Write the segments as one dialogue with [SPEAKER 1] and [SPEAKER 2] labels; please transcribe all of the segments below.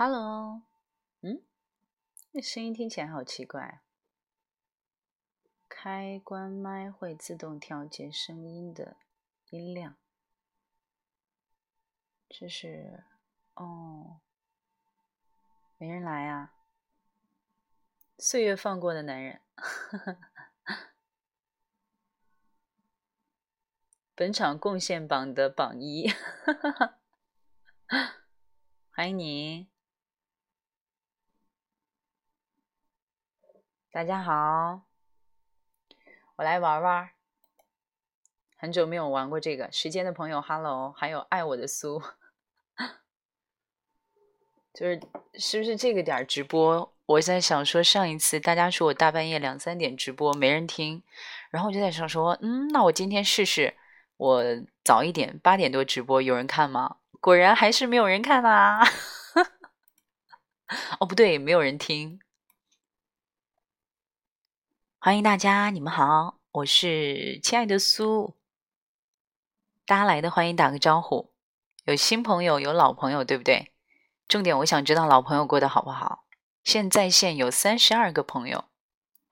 [SPEAKER 1] Hello，嗯，那声音听起来好奇怪。开关麦会自动调节声音的音量，这是哦，没人来啊。岁月放过的男人，本场贡献榜的榜一，欢迎你，大家好，我来玩玩，很久没有玩过这个，时间的朋友，Hello，还有爱我的苏，就是是不是这个点直播？我在想说，上一次大家说我大半夜两三点直播没人听，然后我就在想说，嗯，那我今天试试，我早一点八点多直播，有人看吗？果然还是没有人看啊！哦，不对，没有人听。欢迎大家，你们好，我是亲爱的苏，大家来的欢迎打个招呼，有新朋友，有老朋友，对不对？重点我想知道老朋友过得好不好。现在线有三十二个朋友，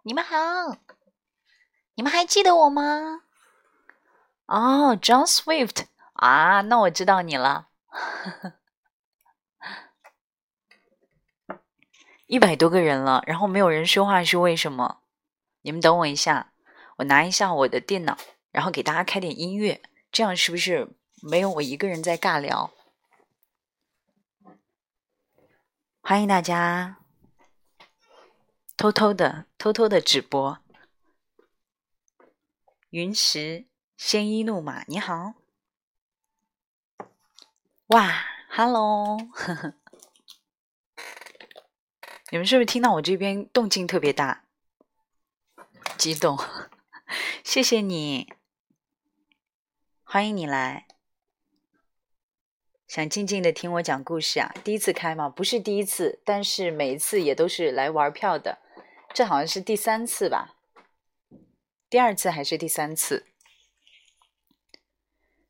[SPEAKER 1] 你们好，你们还记得我吗？哦，John Swift 啊，那我知道你了。一百多个人了，然后没有人说话是为什么？你们等我一下，我拿一下我的电脑，然后给大家开点音乐，这样是不是没有我一个人在尬聊？欢迎大家。偷偷的，偷偷的直播。云石鲜衣怒马，你好。哇，Hello，你们是不是听到我这边动静特别大？激动，谢谢你，欢迎你来。想静静的听我讲故事啊？第一次开吗？不是第一次，但是每一次也都是来玩票的。这好像是第三次吧，第二次还是第三次？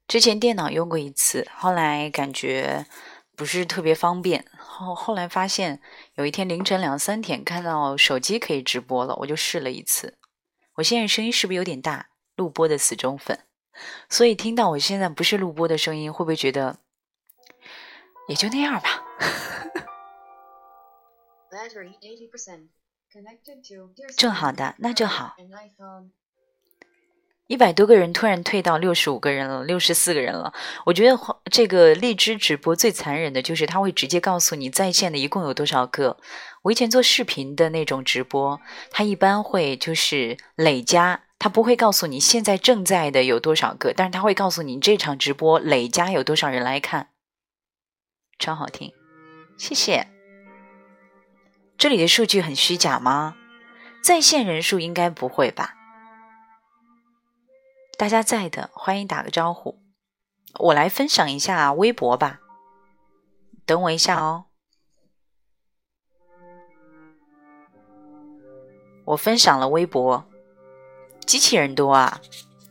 [SPEAKER 1] 之前电脑用过一次，后来感觉不是特别方便，后后来发现有一天凌晨两三点看到手机可以直播了，我就试了一次。我现在声音是不是有点大？录播的死忠粉，所以听到我现在不是录播的声音，会不会觉得也就那样吧？正好的，那就好。一百多个人突然退到六十五个人了，六十四个人了。我觉得这个荔枝直播最残忍的就是他会直接告诉你在线的一共有多少个。我以前做视频的那种直播，他一般会就是累加，他不会告诉你现在正在的有多少个，但是他会告诉你这场直播累加有多少人来看。超好听，谢谢。这里的数据很虚假吗？在线人数应该不会吧？大家在的，欢迎打个招呼。我来分享一下微博吧。等我一下哦。我分享了微博，机器人多啊。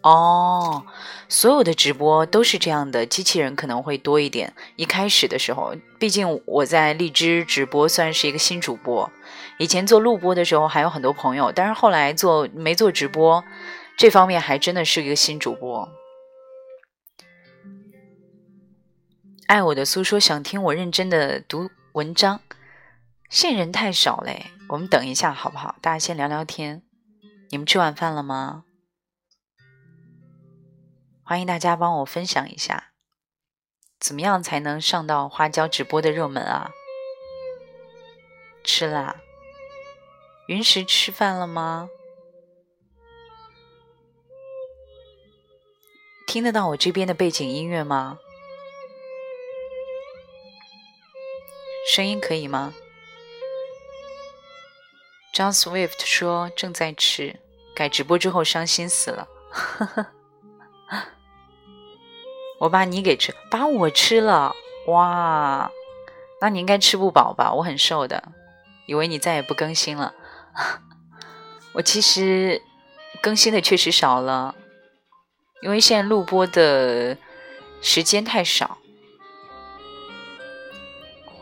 [SPEAKER 1] 哦，所有的直播都是这样的，机器人可能会多一点。一开始的时候，毕竟我在荔枝直播算是一个新主播，以前做录播的时候还有很多朋友，但是后来做没做直播，这方面还真的是一个新主播。爱我的苏说想听我认真的读文章，现人太少嘞，我们等一下好不好？大家先聊聊天。你们吃晚饭了吗？欢迎大家帮我分享一下，怎么样才能上到花椒直播的热门啊？吃啦，云石吃饭了吗？听得到我这边的背景音乐吗？声音可以吗？John Swift 说正在吃，改直播之后伤心死了。我把你给吃，把我吃了，哇！那你应该吃不饱吧？我很瘦的，以为你再也不更新了。我其实更新的确实少了，因为现在录播的时间太少。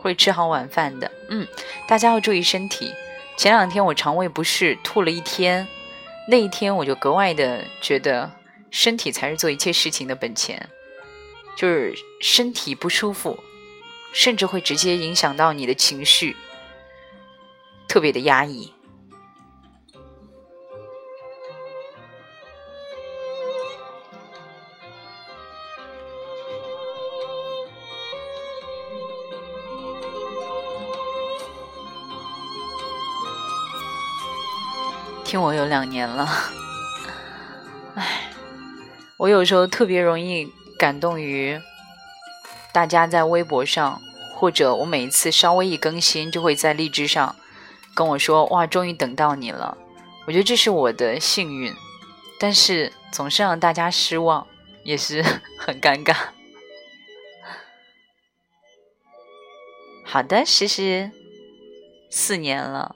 [SPEAKER 1] 会吃好晚饭的。嗯，大家要注意身体。前两天我肠胃不适，吐了一天，那一天我就格外的觉得身体才是做一切事情的本钱。就是身体不舒服，甚至会直接影响到你的情绪，特别的压抑。听我有两年了，唉，我有时候特别容易感动于大家在微博上，或者我每一次稍微一更新，就会在荔枝上跟我说：“哇，终于等到你了。”我觉得这是我的幸运，但是总是让大家失望，也是很尴尬。好的，诗诗，四年了。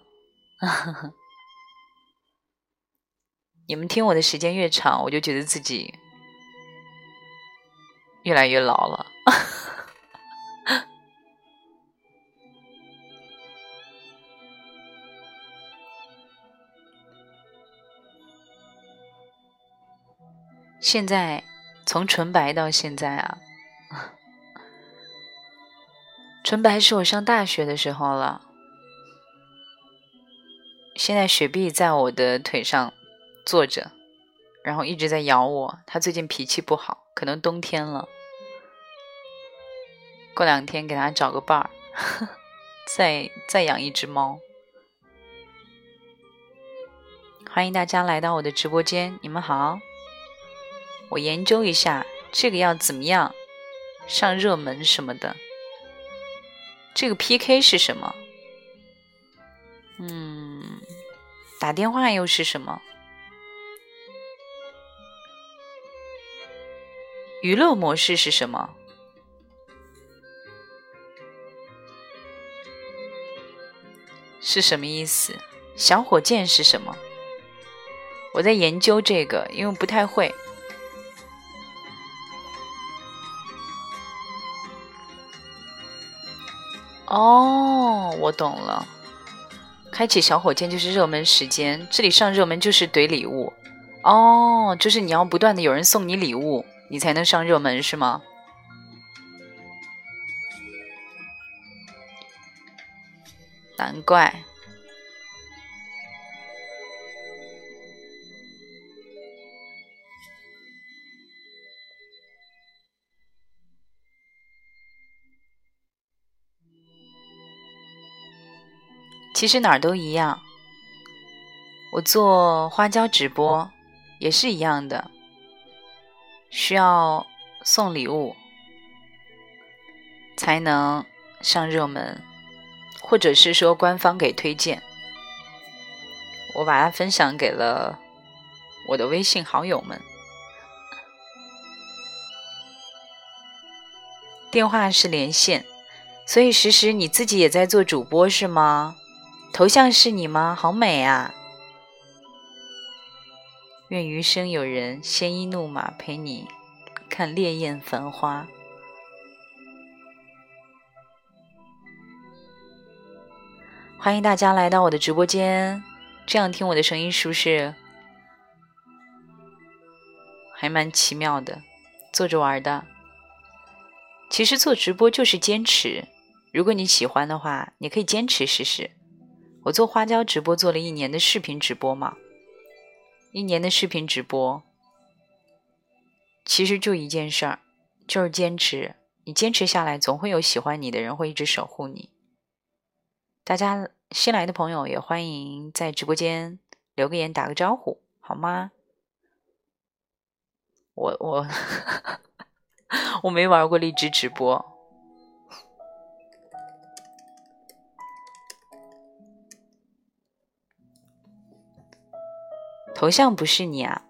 [SPEAKER 1] 你们听我的时间越长，我就觉得自己越来越老了。现在从纯白到现在啊，纯白是我上大学的时候了。现在雪碧在我的腿上。坐着，然后一直在咬我。他最近脾气不好，可能冬天了。过两天给他找个伴儿，再再养一只猫。欢迎大家来到我的直播间，你们好。我研究一下这个要怎么样上热门什么的。这个 PK 是什么？嗯，打电话又是什么？娱乐模式是什么？是什么意思？小火箭是什么？我在研究这个，因为不太会。哦，我懂了。开启小火箭就是热门时间，这里上热门就是怼礼物。哦，就是你要不断的有人送你礼物。你才能上热门是吗？难怪。其实哪儿都一样，我做花椒直播也是一样的。需要送礼物才能上热门，或者是说官方给推荐，我把它分享给了我的微信好友们。电话是连线，所以时时你自己也在做主播是吗？头像是你吗？好美啊！愿余生有人鲜衣怒马陪你看烈焰繁花。欢迎大家来到我的直播间，这样听我的声音是不是还蛮奇妙的？坐着玩的。其实做直播就是坚持，如果你喜欢的话，你可以坚持试试。我做花椒直播做了一年的视频直播嘛。一年的视频直播，其实就一件事儿，就是坚持。你坚持下来，总会有喜欢你的人会一直守护你。大家新来的朋友也欢迎在直播间留个言，打个招呼，好吗？我我 我没玩过荔枝直播。头像不是你啊。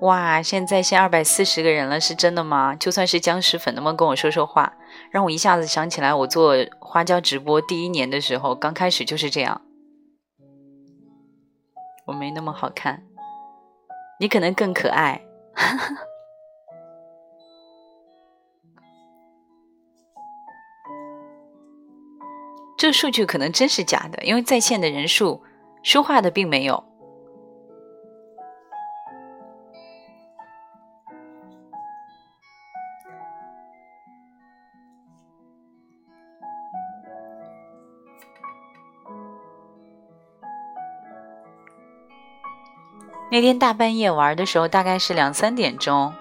[SPEAKER 1] 哇现在现二百四十个人了是真的吗？就算是僵尸粉能不能跟我说说话让我一下子想起来我做花椒直播第一年的时候刚开始就是这样。我没那么好看你可能更可爱。哈 哈这数据可能真是假的因为在线的人数说话的并没有。那天大半夜玩的时候，大概是两三点钟。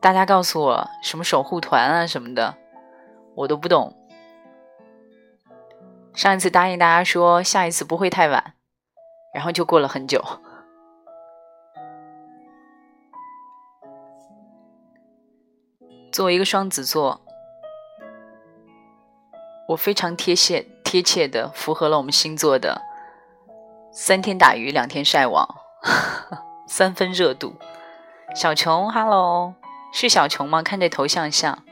[SPEAKER 1] 大家告诉我什么守护团啊什么的，我都不懂。上一次答应大家说下一次不会太晚，然后就过了很久。作为一个双子座，我非常贴切贴切的符合了我们星座的。三天打鱼两天晒网，三分热度。小琼，Hello，是小琼吗？看这头像像。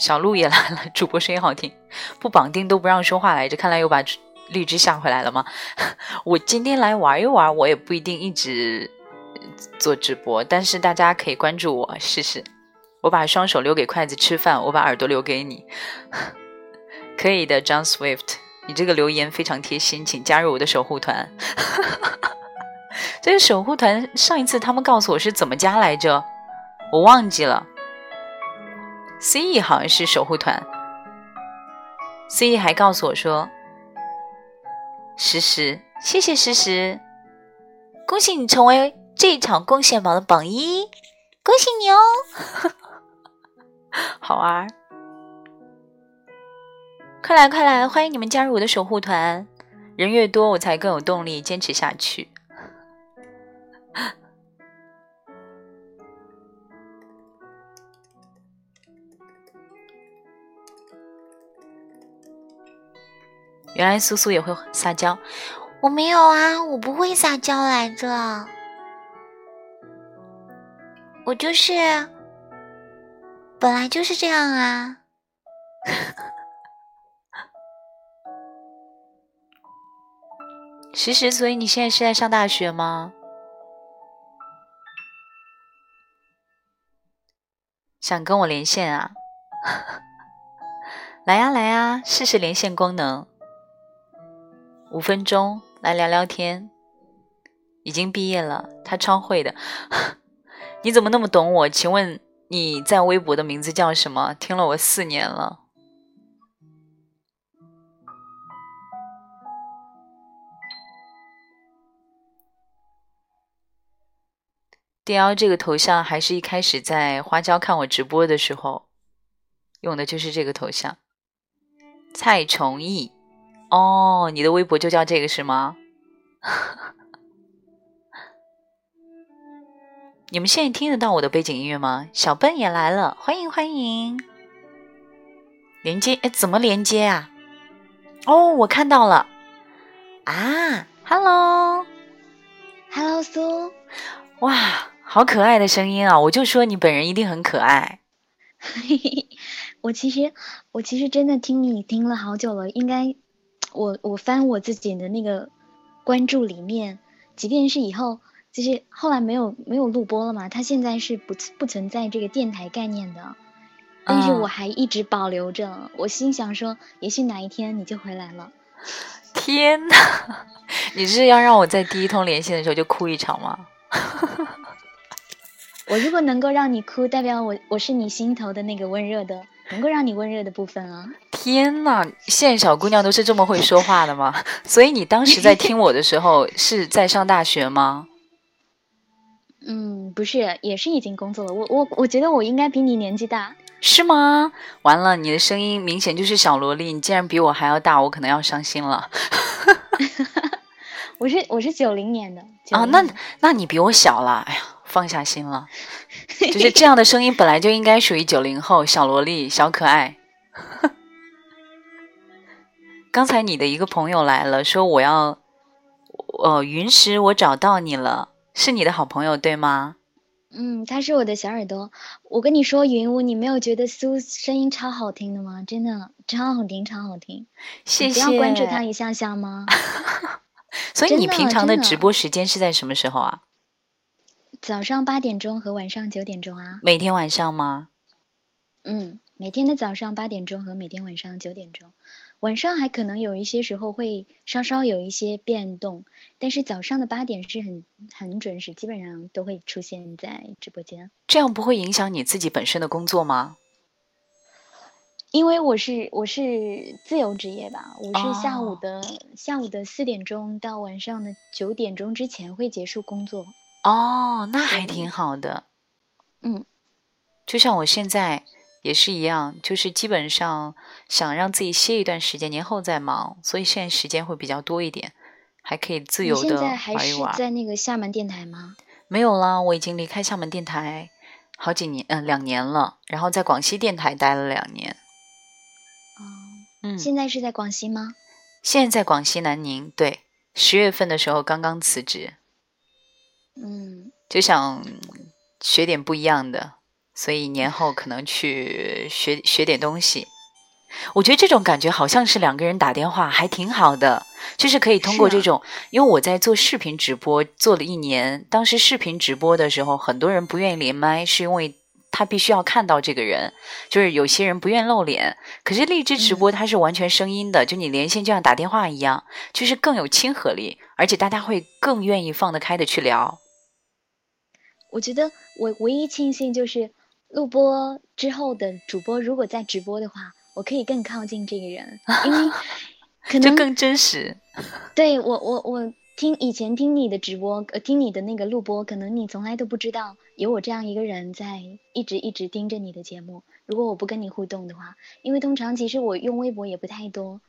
[SPEAKER 1] 小鹿也来了，主播声音好听，不绑定都不让说话来着。看来又把荔枝吓回来了吗？我今天来玩一玩，我也不一定一直做直播，但是大家可以关注我试试。我把双手留给筷子吃饭，我把耳朵留给你。可以的，John Swift。你这个留言非常贴心，请加入我的守护团。这个守护团上一次他们告诉我是怎么加来着，我忘记了。C E 好像是守护团，C E 还告诉我说：“诗诗，谢谢诗诗，恭喜你成为这一场贡献榜的榜一，恭喜你哦！好啊。”快来快来，欢迎你们加入我的守护团！人越多，我才更有动力坚持下去。原来苏苏也会撒娇，
[SPEAKER 2] 我没有啊，我不会撒娇来着，我就是本来就是这样啊。
[SPEAKER 1] 其实，所以你现在是在上大学吗？想跟我连线啊？来呀来呀，试试连线功能，五分钟来聊聊天。已经毕业了，他超会的。你怎么那么懂我？请问你在微博的名字叫什么？听了我四年了。D L 这个头像还是一开始在花椒看我直播的时候用的，就是这个头像。蔡崇义，哦，你的微博就叫这个是吗？你们现在听得到我的背景音乐吗？小笨也来了，欢迎欢迎！连接，哎，怎么连接啊？哦，我看到了啊
[SPEAKER 2] ，Hello，Hello 苏，
[SPEAKER 1] 哇！好可爱的声音啊！我就说你本人一定很可爱。
[SPEAKER 2] 我其实我其实真的听你听了好久了，应该我我翻我自己的那个关注里面，即便是以后就是后来没有没有录播了嘛，它现在是不不存在这个电台概念的，但是我还一直保留着。我心想说，也许哪一天你就回来了。
[SPEAKER 1] 天呐！你是要让我在第一通连线的时候就哭一场吗？
[SPEAKER 2] 我如果能够让你哭，代表我我是你心头的那个温热的，能够让你温热的部分啊！
[SPEAKER 1] 天呐，现在小姑娘都是这么会说话的吗？所以你当时在听我的时候是在上大学吗？
[SPEAKER 2] 嗯，不是，也是已经工作了。我我我觉得我应该比你年纪大，
[SPEAKER 1] 是吗？完了，你的声音明显就是小萝莉，你竟然比我还要大，我可能要伤心了。
[SPEAKER 2] 我是我是九零年的
[SPEAKER 1] 啊，那那你比我小了，哎呀。放下心了，就是这样的声音本来就应该属于九零后小萝莉小可爱。刚才你的一个朋友来了，说我要，呃，云石，我找到你了，是你的好朋友对吗？
[SPEAKER 2] 嗯，他是我的小耳朵。我跟你说，云雾，你没有觉得苏声音超好听的吗？真的超好听，超好听。
[SPEAKER 1] 谢谢。
[SPEAKER 2] 不要关注他一下下吗？
[SPEAKER 1] 所以你平常的直播时间是在什么时候啊？
[SPEAKER 2] 早上八点钟和晚上九点钟啊？
[SPEAKER 1] 每天晚上吗？
[SPEAKER 2] 嗯，每天的早上八点钟和每天晚上九点钟，晚上还可能有一些时候会稍稍有一些变动，但是早上的八点是很很准时，基本上都会出现在直播间。
[SPEAKER 1] 这样不会影响你自己本身的工作吗？
[SPEAKER 2] 因为我是我是自由职业吧，我是下午的下午的四点钟到晚上的九点钟之前会结束工作。
[SPEAKER 1] 哦，那还挺好的。
[SPEAKER 2] 嗯，
[SPEAKER 1] 就像我现在也是一样，就是基本上想让自己歇一段时间，年后再忙，所以现在时间会比较多一点，还可以自由的玩一玩。
[SPEAKER 2] 现在还是在那个厦门电台吗？
[SPEAKER 1] 没有啦，我已经离开厦门电台好几年，嗯，两年了，然后在广西电台待了两年。
[SPEAKER 2] 嗯，现在是在广西吗？
[SPEAKER 1] 现在在广西南宁，对，十月份的时候刚刚辞职。
[SPEAKER 2] 嗯，
[SPEAKER 1] 就想学点不一样的，所以年后可能去学学点东西。我觉得这种感觉好像是两个人打电话，还挺好的，就是可以通过这种，因为我在做视频直播做了一年，当时视频直播的时候，很多人不愿意连麦，是因为。他必须要看到这个人，就是有些人不愿露脸。可是荔枝直播它是完全声音的，就你连线就像打电话一样，就是更有亲和力，而且大家会更愿意放得开的去聊。
[SPEAKER 2] 我觉得我唯一庆幸就是录播之后的主播如果在直播的话，我可以更靠近这个人，因为可能
[SPEAKER 1] 更真实。
[SPEAKER 2] 对我，我，我。听以前听你的直播，呃，听你的那个录播，可能你从来都不知道有我这样一个人在一直一直盯着你的节目。如果我不跟你互动的话，因为通常其实我用微博也不太多，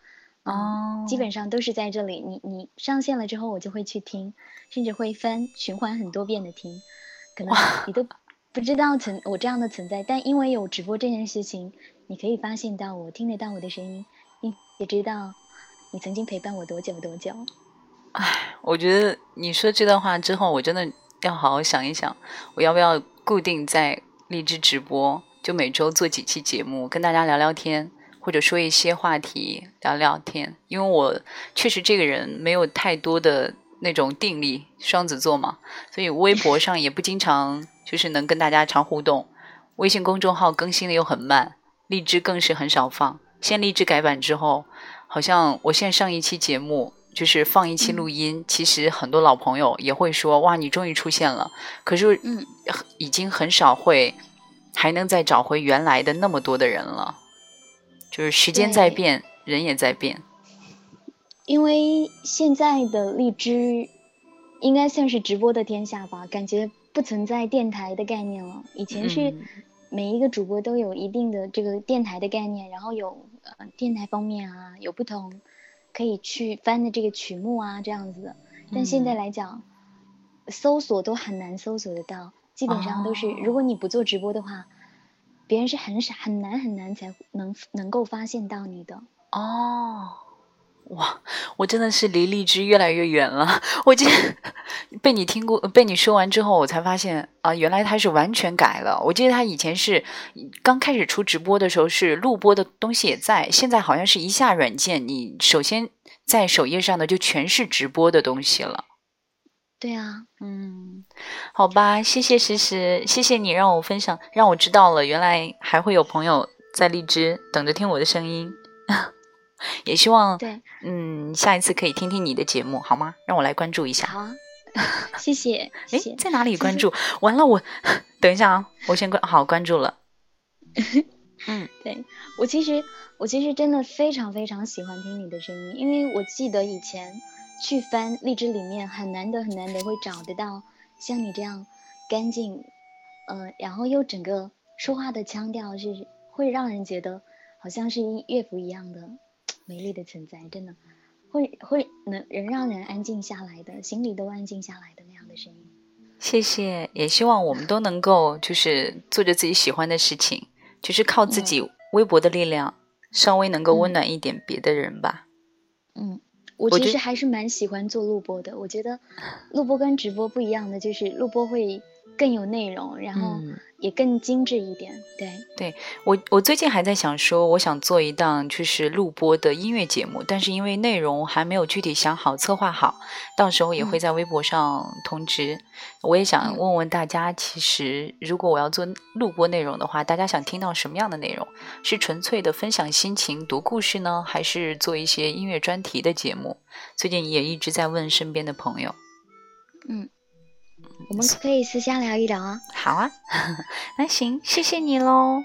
[SPEAKER 1] 哦，
[SPEAKER 2] 基本上都是在这里。你你上线了之后，我就会去听，甚至会翻循环很多遍的听。可能你都不知道存我这样的存在，但因为有直播这件事情，你可以发现到我，听得到我的声音，你也知道你曾经陪伴我多久多久。
[SPEAKER 1] 唉，我觉得你说这段话之后，我真的要好好想一想，我要不要固定在荔枝直播，就每周做几期节目，跟大家聊聊天，或者说一些话题聊聊天。因为我确实这个人没有太多的那种定力，双子座嘛，所以微博上也不经常就是能跟大家常互动，微信公众号更新的又很慢，荔枝更是很少放。现荔枝改版之后，好像我现在上一期节目。就是放一期录音，其实很多老朋友也会说：“哇，你终于出现了。”可是，
[SPEAKER 2] 嗯，
[SPEAKER 1] 已经很少会还能再找回原来的那么多的人了。就是时间在变，人也在变。
[SPEAKER 2] 因为现在的荔枝应该算是直播的天下吧，感觉不存在电台的概念了。以前是每一个主播都有一定的这个电台的概念，然后有呃电台方面啊有不同。可以去翻的这个曲目啊，这样子的。但现在来讲，搜索都很难搜索得到，基本上都是，如果你不做直播的话，别人是很傻、很难、很难才能能够发现到你的。
[SPEAKER 1] 哦。哇，我真的是离荔枝越来越远了。我今天 被你听过，被你说完之后，我才发现啊，原来他是完全改了。我记得他以前是刚开始出直播的时候是录播的东西也在，现在好像是一下软件，你首先在首页上的就全是直播的东西了。
[SPEAKER 2] 对啊，
[SPEAKER 1] 嗯，好吧，谢谢诗诗，谢谢你让我分享，让我知道了原来还会有朋友在荔枝等着听我的声音。也希望
[SPEAKER 2] 对，
[SPEAKER 1] 嗯，下一次可以听听你的节目，好吗？让我来关注一下。
[SPEAKER 2] 好啊，谢谢。哎，
[SPEAKER 1] 在哪里关注？完了，我 等一下啊，我先关好关注了。嗯，
[SPEAKER 2] 对我其实我其实真的非常非常喜欢听你的声音，因为我记得以前去翻荔枝里面很难得很难得会找得到像你这样干净，呃，然后又整个说话的腔调是会让人觉得好像是乐府一样的。美丽的存在，真的会会能能让人安静下来的，心里都安静下来的那样的声音。
[SPEAKER 1] 谢谢，也希望我们都能够就是做着自己喜欢的事情，就是靠自己微薄的力量，稍微能够温暖一点别的人吧。
[SPEAKER 2] 嗯，我其实还是蛮喜欢做录播的。我觉得录播跟直播不一样的，就是录播会更有内容，然后也更精致一点。对，
[SPEAKER 1] 对我我最近还在想说，我想做一档就是录播的音乐节目，但是因为内容还没有具体想好、策划好，到时候也会在微博上通知。我也想问问大家，其实如果我要做录播内容的话，大家想听到什么样的内容？是纯粹的分享心情、读故事呢，还是做一些音乐专题的节目？最近也一直在问身边的朋友。
[SPEAKER 2] 嗯。我们可以私下聊一聊啊。
[SPEAKER 1] 好啊，那行，谢谢你喽。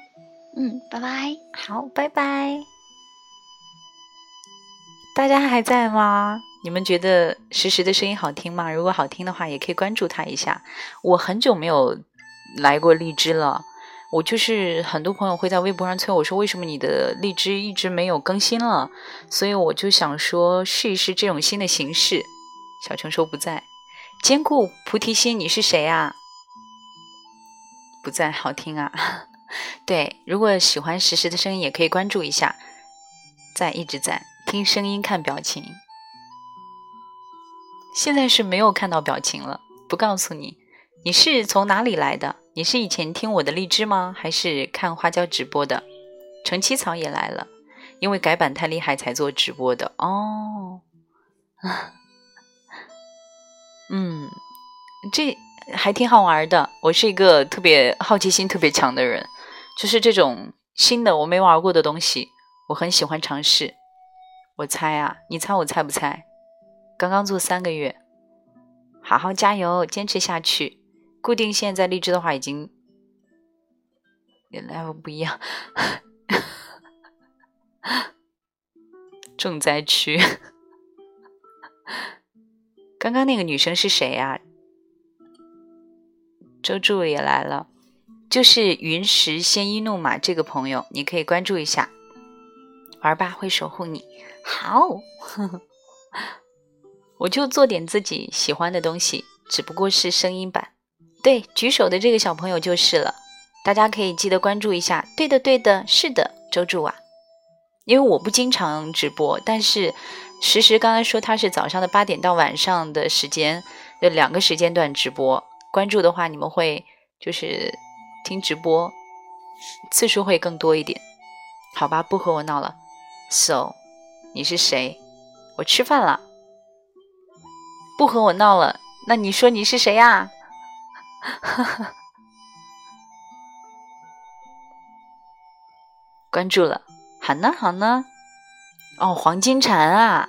[SPEAKER 2] 嗯，拜拜。
[SPEAKER 1] 好，拜拜。大家还在吗？你们觉得实时的声音好听吗？如果好听的话，也可以关注他一下。我很久没有来过荔枝了，我就是很多朋友会在微博上催我说，为什么你的荔枝一直没有更新了？所以我就想说，试一试这种新的形式。小程说不在。兼顾菩提心，你是谁啊？不在，好听啊。对，如果喜欢实时的声音，也可以关注一下。在，一直在听声音，看表情。现在是没有看到表情了，不告诉你。你是从哪里来的？你是以前听我的荔枝吗？还是看花椒直播的？陈七草也来了，因为改版太厉害才做直播的哦。嗯，这还挺好玩的。我是一个特别好奇心特别强的人，就是这种新的我没玩过的东西，我很喜欢尝试。我猜啊，你猜我猜不猜？刚刚做三个月，好好加油，坚持下去。固定现在荔枝的话，已经，level 不一样，重灾区。刚刚那个女生是谁呀？周助也来了，就是云石鲜衣怒马这个朋友，你可以关注一下。玩吧，会守护你。好，我就做点自己喜欢的东西，只不过是声音版。对，举手的这个小朋友就是了，大家可以记得关注一下。对的，对的，是的，周助啊。因为我不经常直播，但是。实时刚才说他是早上的八点到晚上的时间，有两个时间段直播。关注的话，你们会就是听直播次数会更多一点，好吧？不和我闹了。So，你是谁？我吃饭了。不和我闹了，那你说你是谁呀？哈 哈关注了，好呢，好呢。哦，黄金蝉啊，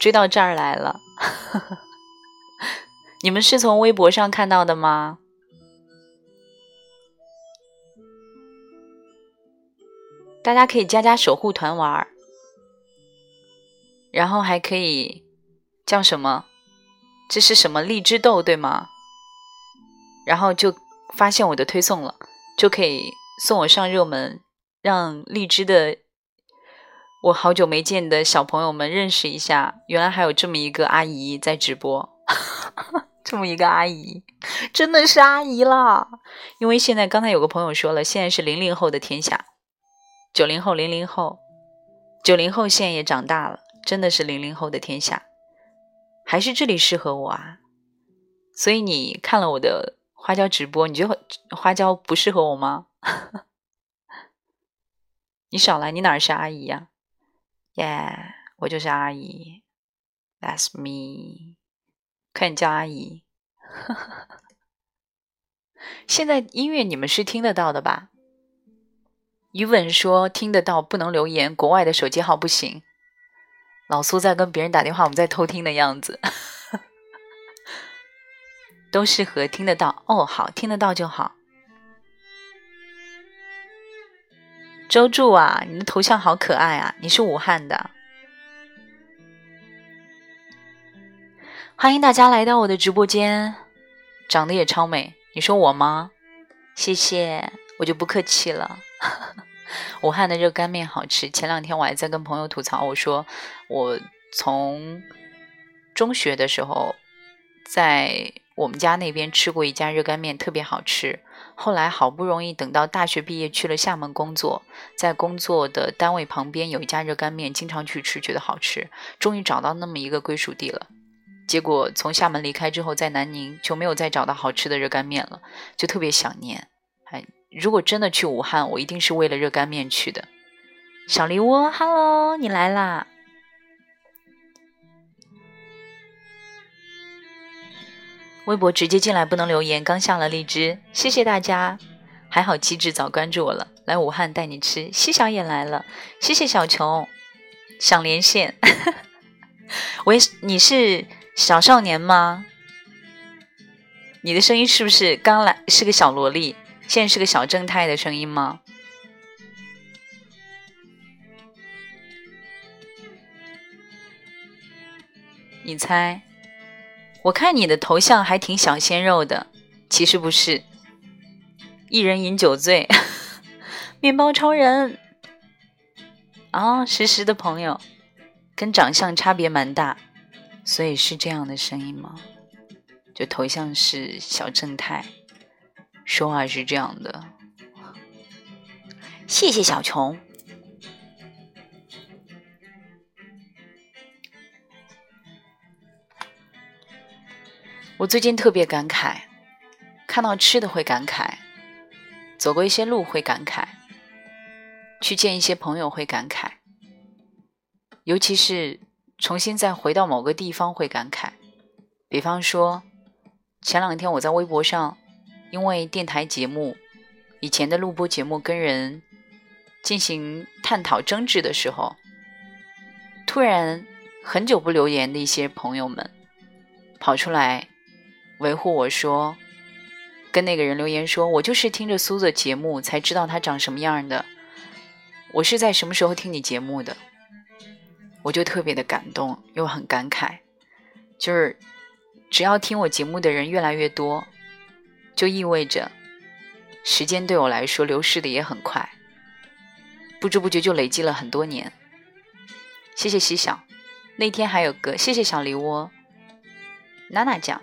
[SPEAKER 1] 追到这儿来了。你们是从微博上看到的吗？大家可以加加守护团玩儿然后还可以叫什么？这是什么荔枝豆对吗？然后就发现我的推送了，就可以送我上热门，让荔枝的。我好久没见的小朋友们认识一下，原来还有这么一个阿姨在直播，这么一个阿姨，真的是阿姨了。因为现在刚才有个朋友说了，现在是零零后的天下，九零后、零零后、九零后现在也长大了，真的是零零后的天下，还是这里适合我啊？所以你看了我的花椒直播，你觉得花椒不适合我吗？你少来，你哪是阿姨呀？耶，我就是阿姨，That's me，快点叫阿姨。现在音乐你们是听得到的吧？余文说听得到，不能留言，国外的手机号不行。老苏在跟别人打电话，我们在偷听的样子。都适合听得到哦，好，听得到就好。周助啊，你的头像好可爱啊！你是武汉的，欢迎大家来到我的直播间，长得也超美。你说我吗？谢谢，我就不客气了。武汉的热干面好吃，前两天我还在跟朋友吐槽，我说我从中学的时候在我们家那边吃过一家热干面，特别好吃。后来好不容易等到大学毕业去了厦门工作，在工作的单位旁边有一家热干面，经常去吃，觉得好吃，终于找到那么一个归属地了。结果从厦门离开之后，在南宁就没有再找到好吃的热干面了，就特别想念。哎，如果真的去武汉，我一定是为了热干面去的。小梨窝，Hello，你来啦！微博直接进来不能留言，刚下了荔枝，谢谢大家。还好机智早关注我了，来武汉带你吃。西小也来了，谢谢小琼，想连线。喂，你是小少年吗？你的声音是不是刚来是个小萝莉，现在是个小正太的声音吗？你猜？我看你的头像还挺小鲜肉的，其实不是。一人饮酒醉，面包超人啊，实时的朋友，跟长相差别蛮大，所以是这样的声音吗？就头像是小正太，说话是这样的。谢谢小琼。我最近特别感慨，看到吃的会感慨，走过一些路会感慨，去见一些朋友会感慨，尤其是重新再回到某个地方会感慨。比方说，前两天我在微博上，因为电台节目以前的录播节目跟人进行探讨争执的时候，突然很久不留言的一些朋友们跑出来。维护我说，跟那个人留言说，我就是听着苏的节目才知道他长什么样的。我是在什么时候听你节目的？我就特别的感动，又很感慨。就是只要听我节目的人越来越多，就意味着时间对我来说流逝的也很快，不知不觉就累积了很多年。谢谢西小，那天还有个谢谢小梨窝，娜娜讲。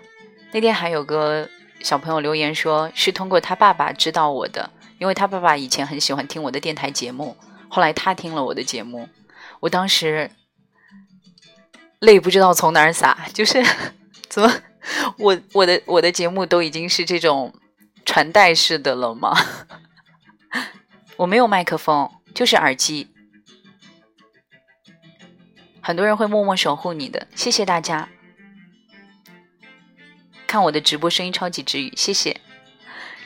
[SPEAKER 1] 那天还有个小朋友留言说，是通过他爸爸知道我的，因为他爸爸以前很喜欢听我的电台节目，后来他听了我的节目，我当时泪不知道从哪儿洒，就是 怎么我我的我的节目都已经是这种传代式的了吗？我没有麦克风，就是耳机，很多人会默默守护你的，谢谢大家。看我的直播，声音超级治愈，谢谢。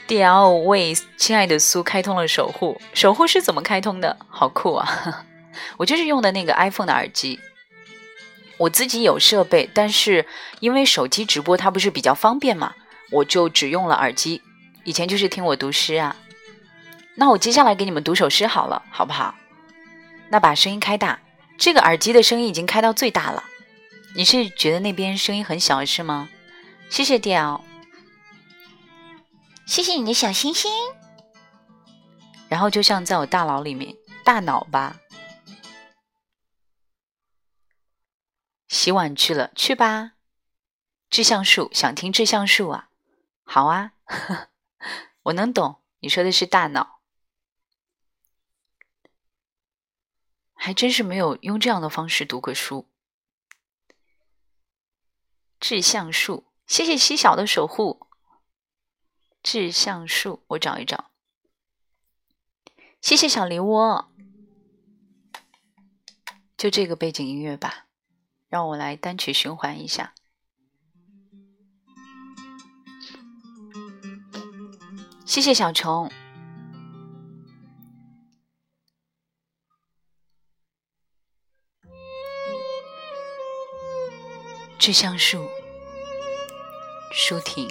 [SPEAKER 1] D L 为亲爱的苏开通了守护，守护是怎么开通的？好酷啊！我就是用的那个 iPhone 的耳机。我自己有设备，但是因为手机直播它不是比较方便嘛，我就只用了耳机。以前就是听我读诗啊。那我接下来给你们读首诗好了，好不好？那把声音开大，这个耳机的声音已经开到最大了。你是觉得那边声音很小是吗？谢谢屌，谢谢你的小星星。然后就像在我大脑里面，大脑吧。洗碗去了，去吧。志向树想听志向树啊？好啊，我能懂。你说的是大脑，还真是没有用这样的方式读过书。志向树。谢谢西小的守护，志向树，我找一找。谢谢小梨窝，就这个背景音乐吧，让我来单曲循环一下。谢谢小虫，志向树。舒婷，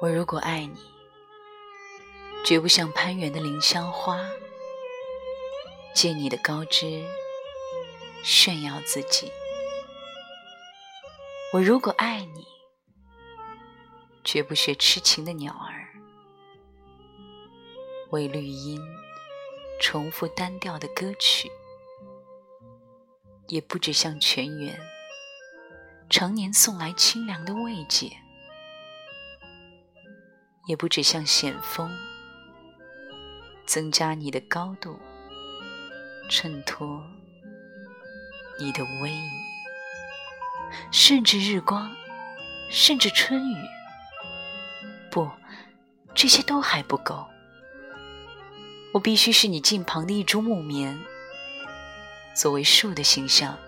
[SPEAKER 1] 我如果爱你，绝不像攀援的凌霄花，借你的高枝炫耀自己；我如果爱你，绝不学痴情的鸟儿，为绿荫重复单调的歌曲，也不止像泉源。常年送来清凉的慰藉，也不止像险峰，增加你的高度，衬托你的威仪。甚至日光，甚至春雨。不，这些都还不够。我必须是你近旁的一株木棉，作为树的形象，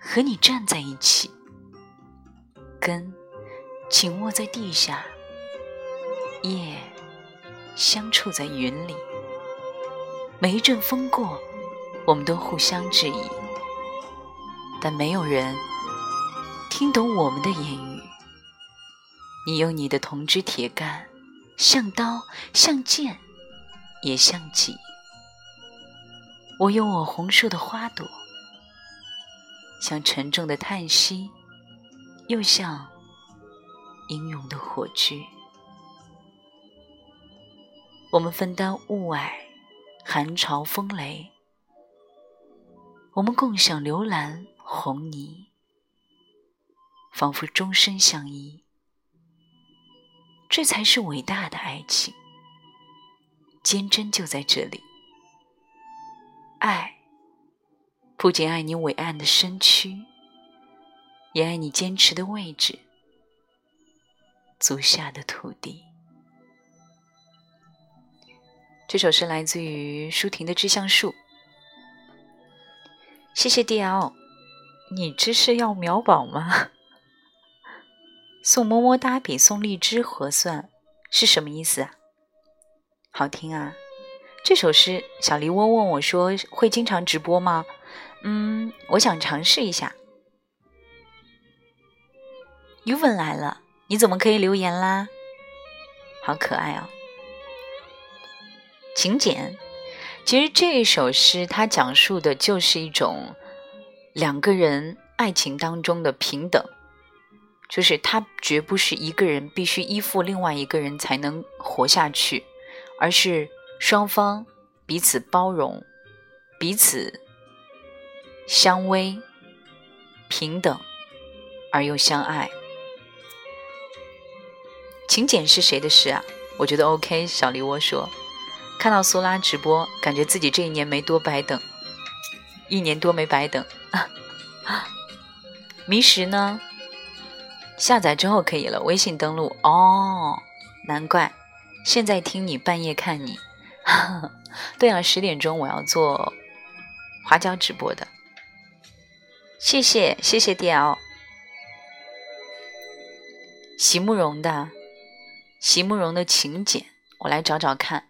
[SPEAKER 1] 和你站在一起，根紧握在地下，叶相触在云里。每一阵风过，我们都互相质疑，但没有人听懂我们的言语。你用你的铜枝铁干，像刀，像剑，也像戟；我用我红硕的花朵，像沉重的叹息，又像英勇的火炬。我们分担雾霭。寒潮风雷，我们共享流岚红泥，仿佛终身相依。这才是伟大的爱情，坚贞就在这里。爱，不仅爱你伟岸的身躯，也爱你坚持的位置，足下的土地。这首诗来自于舒婷的《致橡树》，谢谢 D.L，你这是要秒宝吗？送么么哒比送荔枝合算是什么意思啊？好听啊！这首诗，小梨窝问我说会经常直播吗？嗯，我想尝试一下。U 文来了，你怎么可以留言啦？好可爱哦！请柬，其实这一首诗它讲述的就是一种两个人爱情当中的平等，就是他绝不是一个人必须依附另外一个人才能活下去，而是双方彼此包容、彼此相偎、平等而又相爱。请柬是谁的诗啊？我觉得 OK。小梨窝说。看到苏拉直播，感觉自己这一年没多白等，一年多没白等。迷石呢？下载之后可以了，微信登录哦。难怪，现在听你，半夜看你。对啊，十点钟我要做花椒直播的。谢谢谢谢 DL，席慕容的席慕容的请柬，我来找找看。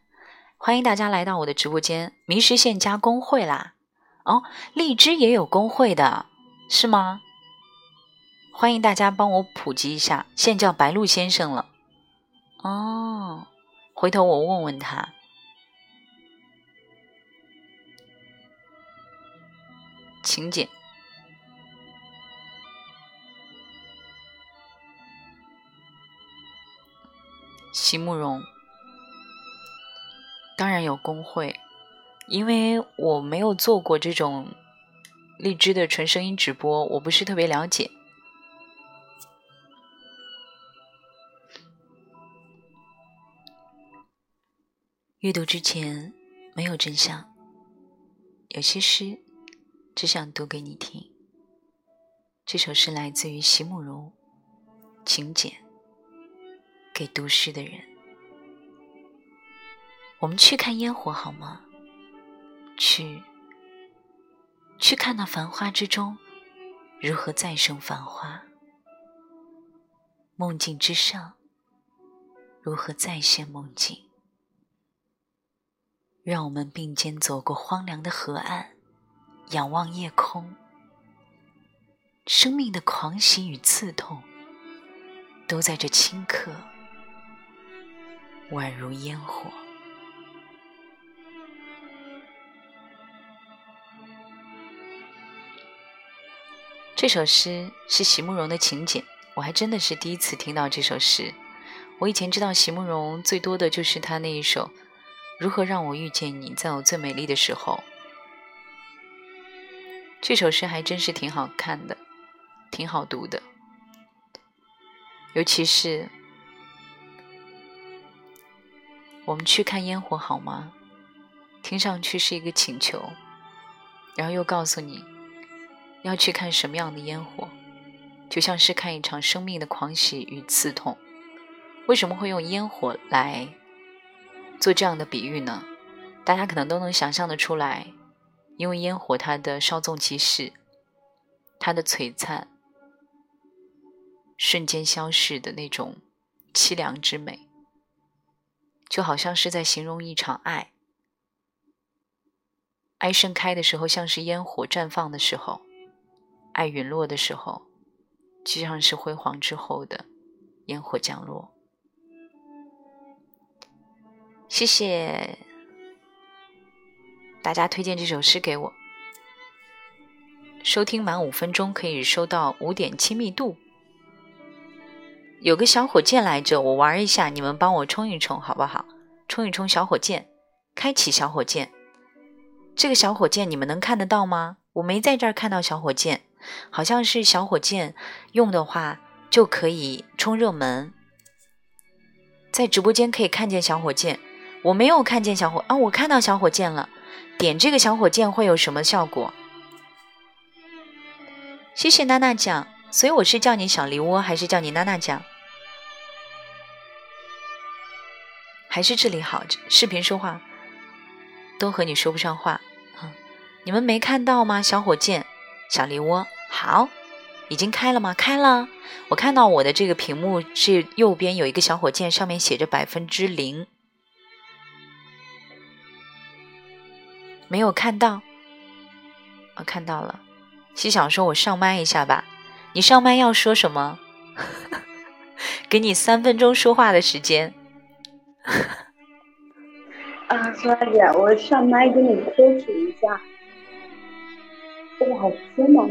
[SPEAKER 1] 欢迎大家来到我的直播间。迷失线加工会啦！哦，荔枝也有工会的，是吗？欢迎大家帮我普及一下，现叫白鹿先生了。哦，回头我问问他。请柬，席慕容。当然有工会，因为我没有做过这种荔枝的纯声音直播，我不是特别了解。阅读之前没有真相，有些诗只想读给你听。这首诗来自于席慕容，请柬给读诗的人。我们去看烟火好吗？去，去看那繁花之中如何再生繁花，梦境之上如何再现梦境。让我们并肩走过荒凉的河岸，仰望夜空。生命的狂喜与刺痛，都在这顷刻，宛如烟火。这首诗是席慕容的请柬，我还真的是第一次听到这首诗。我以前知道席慕容最多的就是他那一首《如何让我遇见你，在我最美丽的时候》。这首诗还真是挺好看的，挺好读的，尤其是我们去看烟火好吗？听上去是一个请求，然后又告诉你。要去看什么样的烟火，就像是看一场生命的狂喜与刺痛。为什么会用烟火来做这样的比喻呢？大家可能都能想象的出来，因为烟火它的稍纵即逝，它的璀璨，瞬间消逝的那种凄凉之美，就好像是在形容一场爱。爱盛开的时候，像是烟火绽放的时候；爱陨落的时候，就像是辉煌之后的烟火降落。谢谢大家推荐这首诗给我。收听满五分钟可以收到五点亲密度。有个小火箭来着，我玩一下，你们帮我冲一冲好不好？冲一冲小火箭，开启小火箭。这个小火箭你们能看得到吗？我没在这儿看到小火箭，好像是小火箭用的话就可以冲热门，在直播间可以看见小火箭。我没有看见小火啊，我看到小火箭了。点这个小火箭会有什么效果？谢谢娜娜酱，所以我是叫你小梨窝还是叫你娜娜酱？还是这里好？视频说话都和你说不上话。你们没看到吗？小火箭，小梨窝，好，已经开了吗？开了。我看到我的这个屏幕是右边有一个小火箭，上面写着百分之零。没有看到？我看到了。西想说：“我上麦一下吧。”你上麦要说什么？给你三分钟说话的时间。
[SPEAKER 3] 啊，苏大姐，我上麦给你科普一下。哇，天呐！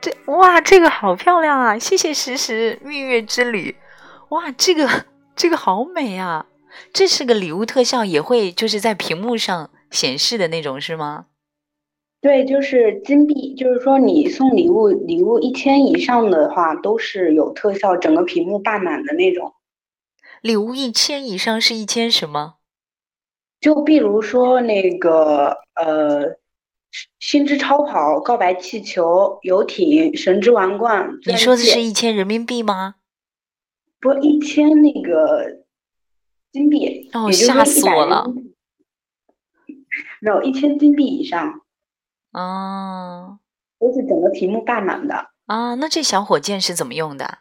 [SPEAKER 1] 这哇，这个好漂亮啊！谢谢时时蜜月之旅。哇，这个这个好美啊！这是个礼物特效，也会就是在屏幕上显示的那种，是吗？
[SPEAKER 3] 对，就是金币，就是说你送礼物，礼物一千以上的话都是有特效，整个屏幕霸满的那种。
[SPEAKER 1] 礼物一千以上是一千什么？
[SPEAKER 3] 就比如说那个呃。星之超跑、告白气球、游艇、神之王冠。
[SPEAKER 1] 你说的是一千人民币吗？
[SPEAKER 3] 不，一千那个金币。
[SPEAKER 1] 哦，吓死我了！
[SPEAKER 3] 没有一千金币以上。
[SPEAKER 1] 哦。
[SPEAKER 3] 都是整个屏幕霸满的。
[SPEAKER 1] 啊，那这小火箭是怎么用的？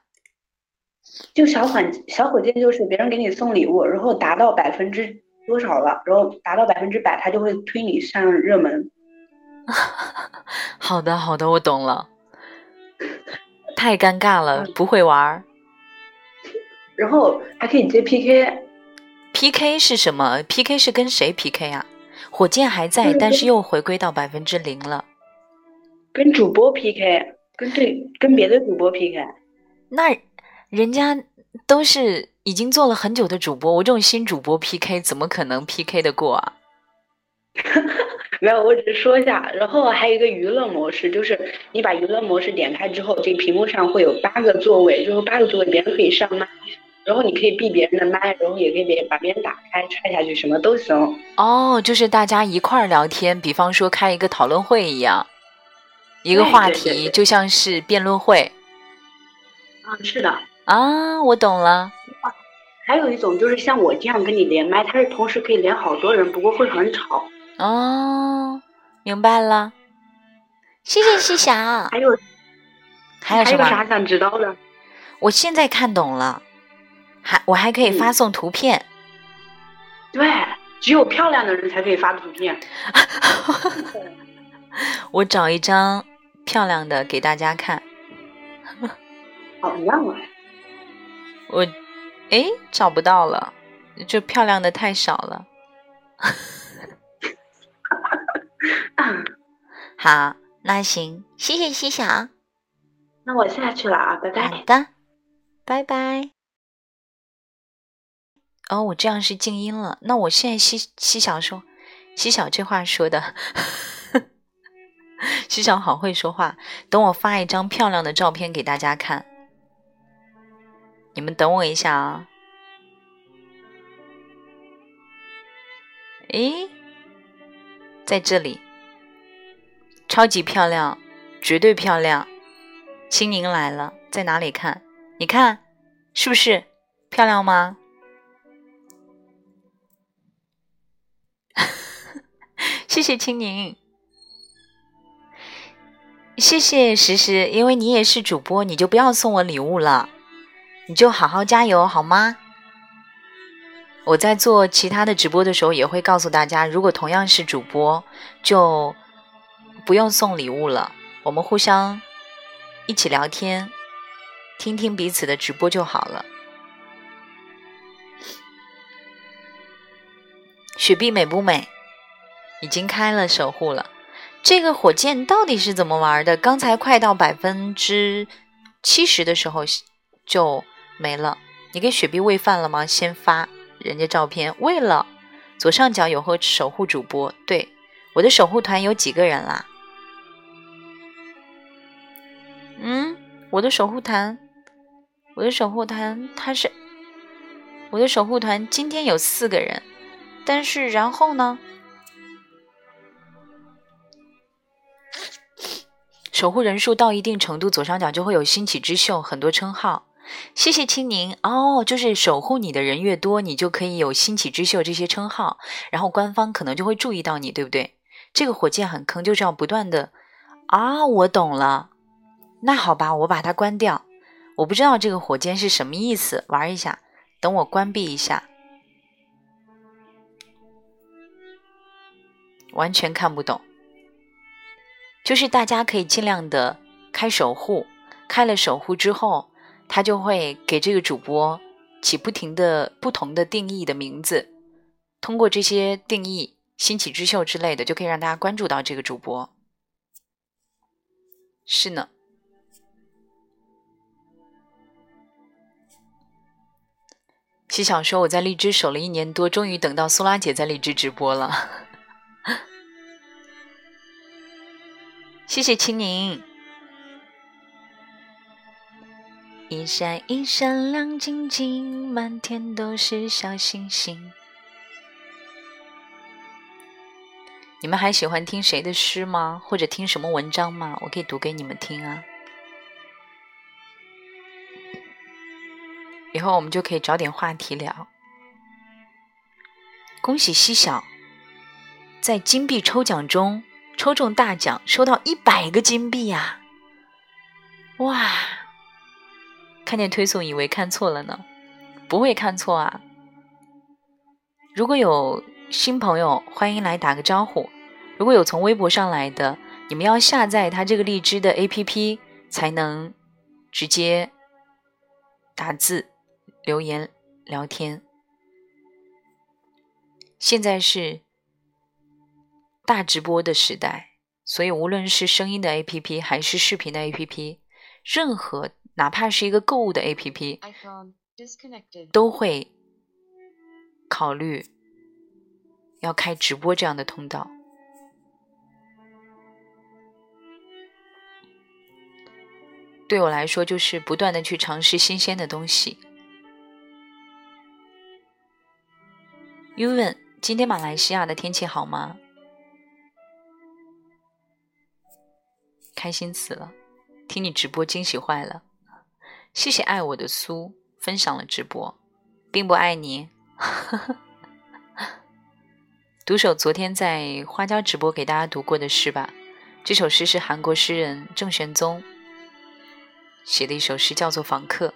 [SPEAKER 3] 就小火小火箭就是别人给你送礼物，然后达到百分之多少了，然后达到百分之百，他就会推你上热门。
[SPEAKER 1] 好的，好的，我懂了。太尴尬了，不会玩儿。
[SPEAKER 3] 然后还可以接 PK，PK
[SPEAKER 1] 是什么？PK 是跟谁 PK 啊？火箭还在，但是又回归到百分之零了。
[SPEAKER 3] 跟主播 PK，跟对跟别的主播 PK。
[SPEAKER 1] 那人家都是已经做了很久的主播，我这种新主播 PK 怎么可能 PK 得过啊？
[SPEAKER 3] 没有，我只是说一下。然后还有一个娱乐模式，就是你把娱乐模式点开之后，这屏幕上会有八个座位，就是八个座位，别人可以上麦，然后你可以闭别人的麦，然后也可以别把别人打开踹下去，什么都行。
[SPEAKER 1] 哦，就是大家一块儿聊天，比方说开一个讨论会一样，一个话题就像是辩论会。
[SPEAKER 3] 啊，是的。
[SPEAKER 1] 啊，我懂了。
[SPEAKER 3] 还有一种就是像我这样跟你连麦，它是同时可以连好多人，不过会很吵。
[SPEAKER 1] 哦，明白了，谢谢西霞。
[SPEAKER 3] 还有，
[SPEAKER 1] 还有什么？
[SPEAKER 3] 啥想知道的？
[SPEAKER 1] 我现在看懂了，还我还可以发送图片。
[SPEAKER 3] 对，只有漂亮的人才可以发图片。
[SPEAKER 1] 我找一张漂亮的给大家看。
[SPEAKER 3] 好样啊！
[SPEAKER 1] 我，哎，找不到了，就漂亮的太少了。好，那行，谢谢西小。
[SPEAKER 3] 那我下去了啊，拜拜。
[SPEAKER 1] 好的，拜拜。哦，我这样是静音了。那我现在西西小说，西小这话说的，西小好会说话。等我发一张漂亮的照片给大家看，你们等我一下啊。诶。在这里，超级漂亮，绝对漂亮，青柠来了，在哪里看？你看，是不是漂亮吗？谢谢青柠，谢谢时时，因为你也是主播，你就不要送我礼物了，你就好好加油好吗？我在做其他的直播的时候，也会告诉大家，如果同样是主播，就不用送礼物了，我们互相一起聊天，听听彼此的直播就好了。雪碧美不美？已经开了守护了。这个火箭到底是怎么玩的？刚才快到百分之七十的时候就没了。你给雪碧喂饭了吗？先发。人家照片喂了左上角有和守护主播，对我的守护团有几个人啦？嗯，我的守护团，我的守护团他是我的守护团，今天有四个人，但是然后呢？守护人数到一定程度，左上角就会有兴起之秀，很多称号。谢谢青柠哦，就是守护你的人越多，你就可以有兴起之秀这些称号，然后官方可能就会注意到你，对不对？这个火箭很坑，就是要不断的啊，我懂了。那好吧，我把它关掉。我不知道这个火箭是什么意思，玩一下，等我关闭一下，完全看不懂。就是大家可以尽量的开守护，开了守护之后。他就会给这个主播起不停的不同的定义的名字，通过这些定义，兴起之秀之类的，就可以让大家关注到这个主播。是呢。西小说我在荔枝守了一年多，终于等到苏拉姐在荔枝直播了。谢谢青柠。一闪一闪亮晶晶，满天都是小星星。你们还喜欢听谁的诗吗？或者听什么文章吗？我可以读给你们听啊。以后我们就可以找点话题聊。恭喜西小，在金币抽奖中抽中大奖，收到一百个金币呀！哇！看见推送，以为看错了呢，不会看错啊！如果有新朋友，欢迎来打个招呼。如果有从微博上来的，你们要下载他这个荔枝的 APP 才能直接打字、留言、聊天。现在是大直播的时代，所以无论是声音的 APP 还是视频的 APP，任何。哪怕是一个购物的 APP，都会考虑要开直播这样的通道。对我来说，就是不断的去尝试新鲜的东西。u 问今天马来西亚的天气好吗？开心死了，听你直播惊喜坏了。谢谢爱我的苏分享了直播，并不爱你。读首昨天在花椒直播给大家读过的诗吧。这首诗是韩国诗人郑玄宗写的一首诗，叫做《访客》。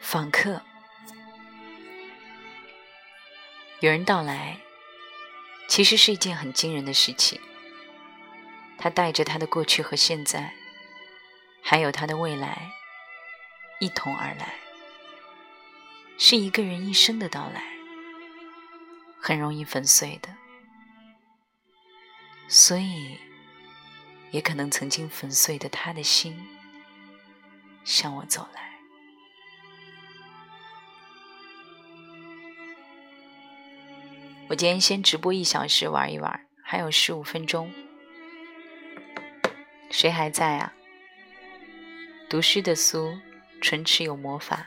[SPEAKER 1] 访客，有人到来，其实是一件很惊人的事情。他带着他的过去和现在。还有他的未来，一同而来，是一个人一生的到来，很容易粉碎的，所以，也可能曾经粉碎的他的心，向我走来。我今天先直播一小时玩一玩，还有十五分钟，谁还在啊？读书的书唇齿有魔法。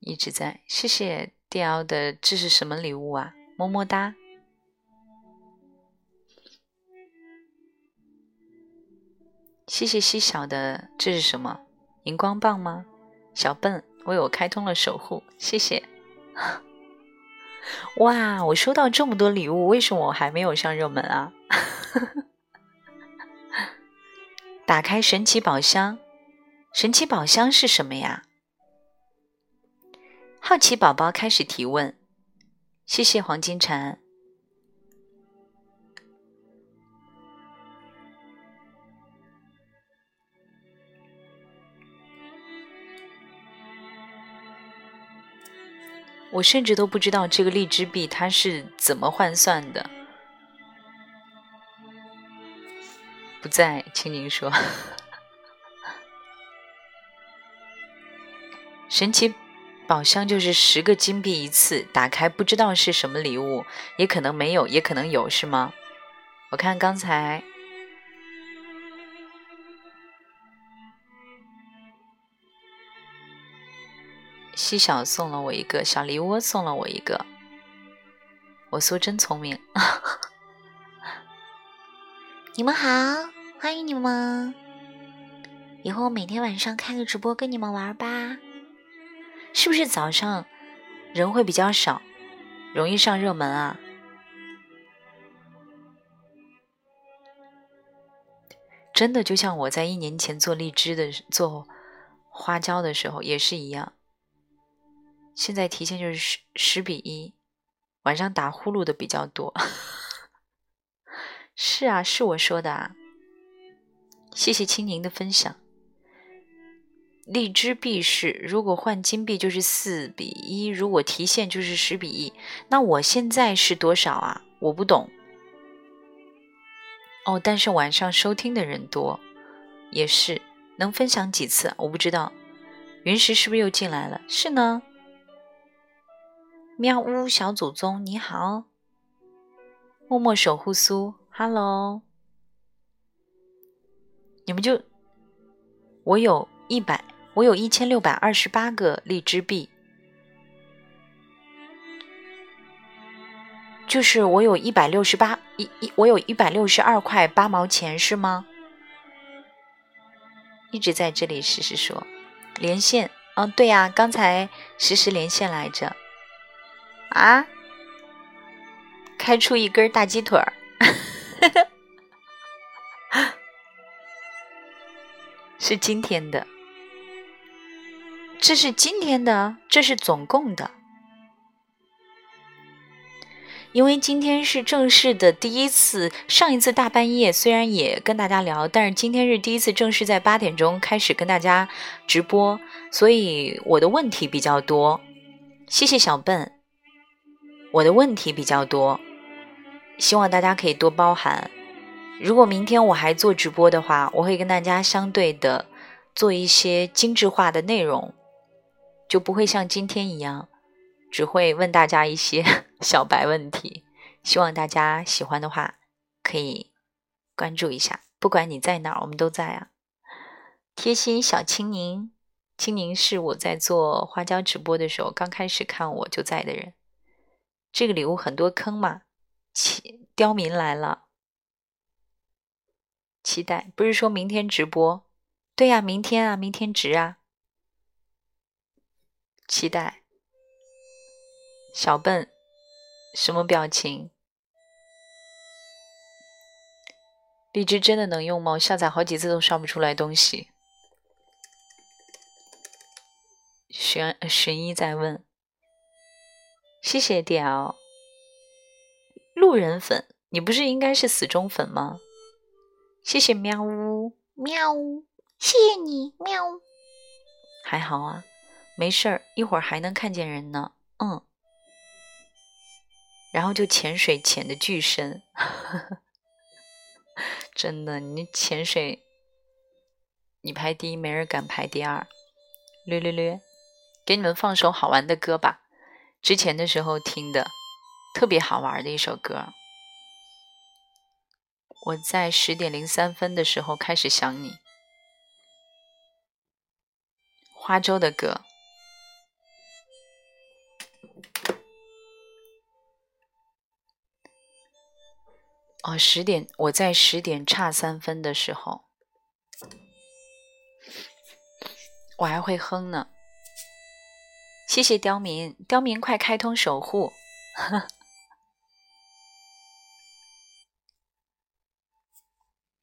[SPEAKER 1] 一直在谢谢 dl 的这是什么礼物啊？么么哒。谢谢细小的，这是什么？荧光棒吗？小笨为我开通了守护，谢谢。哇，我收到这么多礼物，为什么我还没有上热门啊？打开神奇宝箱，神奇宝箱是什么呀？好奇宝宝开始提问，谢谢黄金蝉。我甚至都不知道这个荔枝币它是怎么换算的。不在，请您说。神奇宝箱就是十个金币一次，打开不知道是什么礼物，也可能没有，也可能有，是吗？我看刚才。西小送了我一个小梨窝，送了我一个。我苏真聪明，
[SPEAKER 4] 你们好，欢迎你们！以后每天晚上开个直播跟你们玩吧。
[SPEAKER 1] 是不是早上人会比较少，容易上热门啊？真的就像我在一年前做荔枝的、做花椒的时候也是一样。现在提现就是十十比一，晚上打呼噜的比较多。是啊，是我说的啊。谢谢青柠的分享。荔枝币是如果换金币就是四比一，如果提现就是十比一。那我现在是多少啊？我不懂。哦，但是晚上收听的人多，也是能分享几次？我不知道。云石是不是又进来了？是呢。喵呜，小祖宗你好，默默守护苏，Hello，你们就我有一百，我有一千六百二十八个荔枝币，就是我有一百六十八一一，我有一百六十二块八毛钱是吗？一直在这里实时说连线，嗯，对呀，刚才实时连线来着。啊！开出一根大鸡腿儿，是今天的，这是今天的，这是总共的，因为今天是正式的第一次，上一次大半夜虽然也跟大家聊，但是今天是第一次正式在八点钟开始跟大家直播，所以我的问题比较多，谢谢小笨。我的问题比较多，希望大家可以多包涵。如果明天我还做直播的话，我会跟大家相对的做一些精致化的内容，就不会像今天一样，只会问大家一些 小白问题。希望大家喜欢的话，可以关注一下。不管你在哪儿，我们都在啊。贴心小青柠，青柠是我在做花椒直播的时候刚开始看我就在的人。这个礼物很多坑嘛，期刁民来了，期待不是说明天直播，对呀，明天啊，明天直啊，期待。小笨，什么表情？荔枝真的能用吗？下载好几次都刷不出来东西。玄玄一在问。谢谢 DL，路人粉，你不是应该是死忠粉吗？谢谢喵呜
[SPEAKER 4] 喵呜，谢谢你喵呜，
[SPEAKER 1] 还好啊，没事儿，一会儿还能看见人呢。嗯，然后就潜水潜的巨深，真的，你潜水，你排第一，没人敢排第二。略略略，给你们放首好玩的歌吧。之前的时候听的，特别好玩的一首歌。我在十点零三分的时候开始想你，花粥的歌。哦，十点，我在十点差三分的时候，我还会哼呢。谢谢刁民，刁民快开通守护。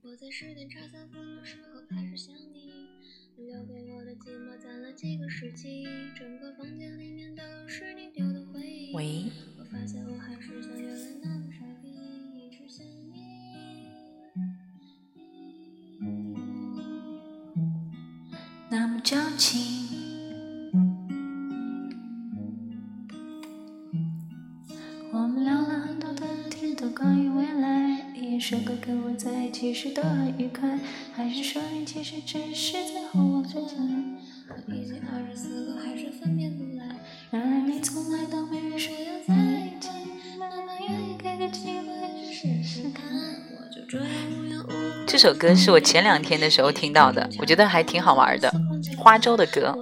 [SPEAKER 1] 我在十点差三分的时候开始想你，留给我的寂寞攒了几个世纪，整个房间里面都是你丢的回忆。喂。我发现我还是像原来那么傻逼，一直想你，那么矫情。说过跟我在一起时都很愉快，还是说你其实只是在和我作对？可已经二十四个，还是分辨不来。然而你从来都没有说要在一起，哪怕愿意给个机会去试试看。我就这样无缘无故。这首歌是我前两天的时候听到的，我觉得还挺好玩的，花粥的歌。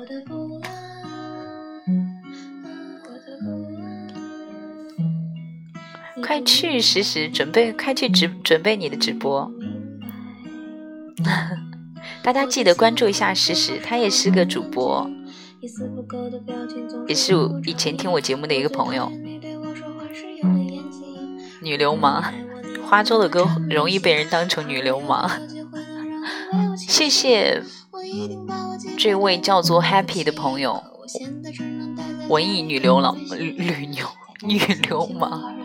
[SPEAKER 1] 快去实时准备，快去直准备你的直播。大家记得关注一下实时，他也是个主播，也是以前听我节目的一个朋友。女流氓，花粥的歌容易被人当成女流氓。谢谢这位叫做 Happy 的朋友，文艺女流氓，女牛女流氓。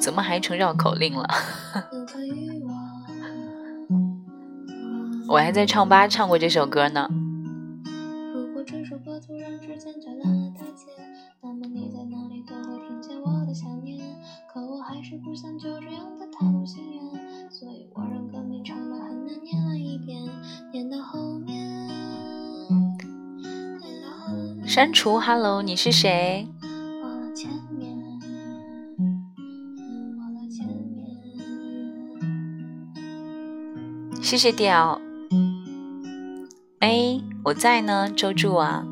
[SPEAKER 1] 怎么还成绕口令了？我还在唱吧唱过这首歌呢。删除，Hello，你是谁？谢谢屌，哎，我在呢，周助啊，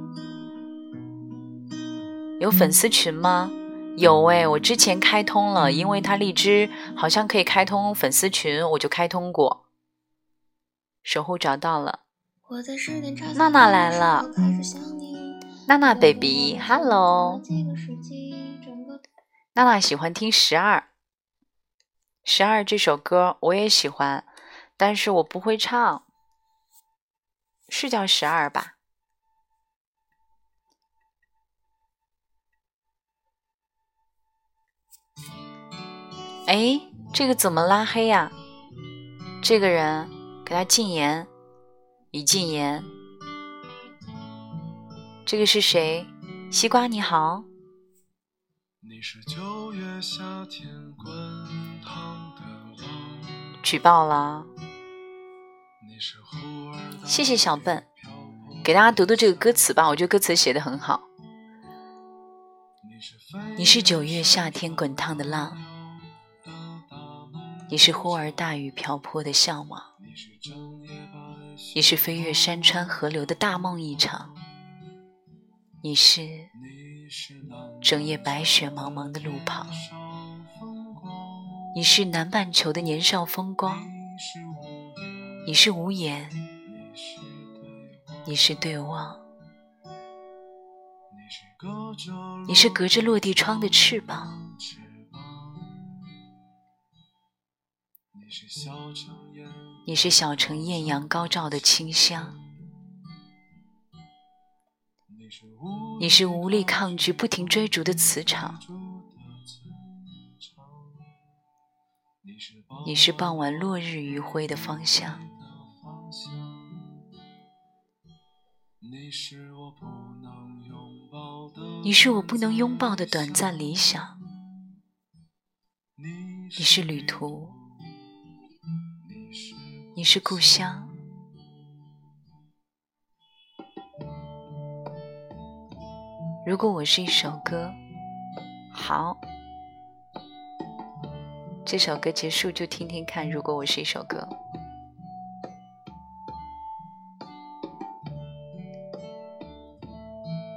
[SPEAKER 1] 有粉丝群吗？有哎，我之前开通了，因为他荔枝好像可以开通粉丝群，我就开通过。守护找到了，娜娜来了，娜娜 baby，hello，娜娜喜欢听十二，十二这首歌我也喜欢。但是我不会唱，是叫十二吧？哎，这个怎么拉黑呀？这个人给他禁言，已禁言。这个是谁？西瓜你好。举报了。谢谢小笨，给大家读读这个歌词吧。我觉得歌词写的很好。你是九月夏天滚烫的浪，你是忽而大雨瓢泼的向往，你是飞越山川河流的大梦一场，你是整夜白雪茫茫的路旁，你是南半球的年少风光，你是无言。你是对望，你是隔着落地窗的翅膀，你是小城艳阳高照的清香，你是无力抗拒不停追逐的磁场，你是傍晚落日余晖的方向。你是我不能拥抱的，你是我不能拥抱的短暂理想。你你是旅途，你是故乡。如果我是一首歌，好，这首歌结束就听听看。如果我是一首歌，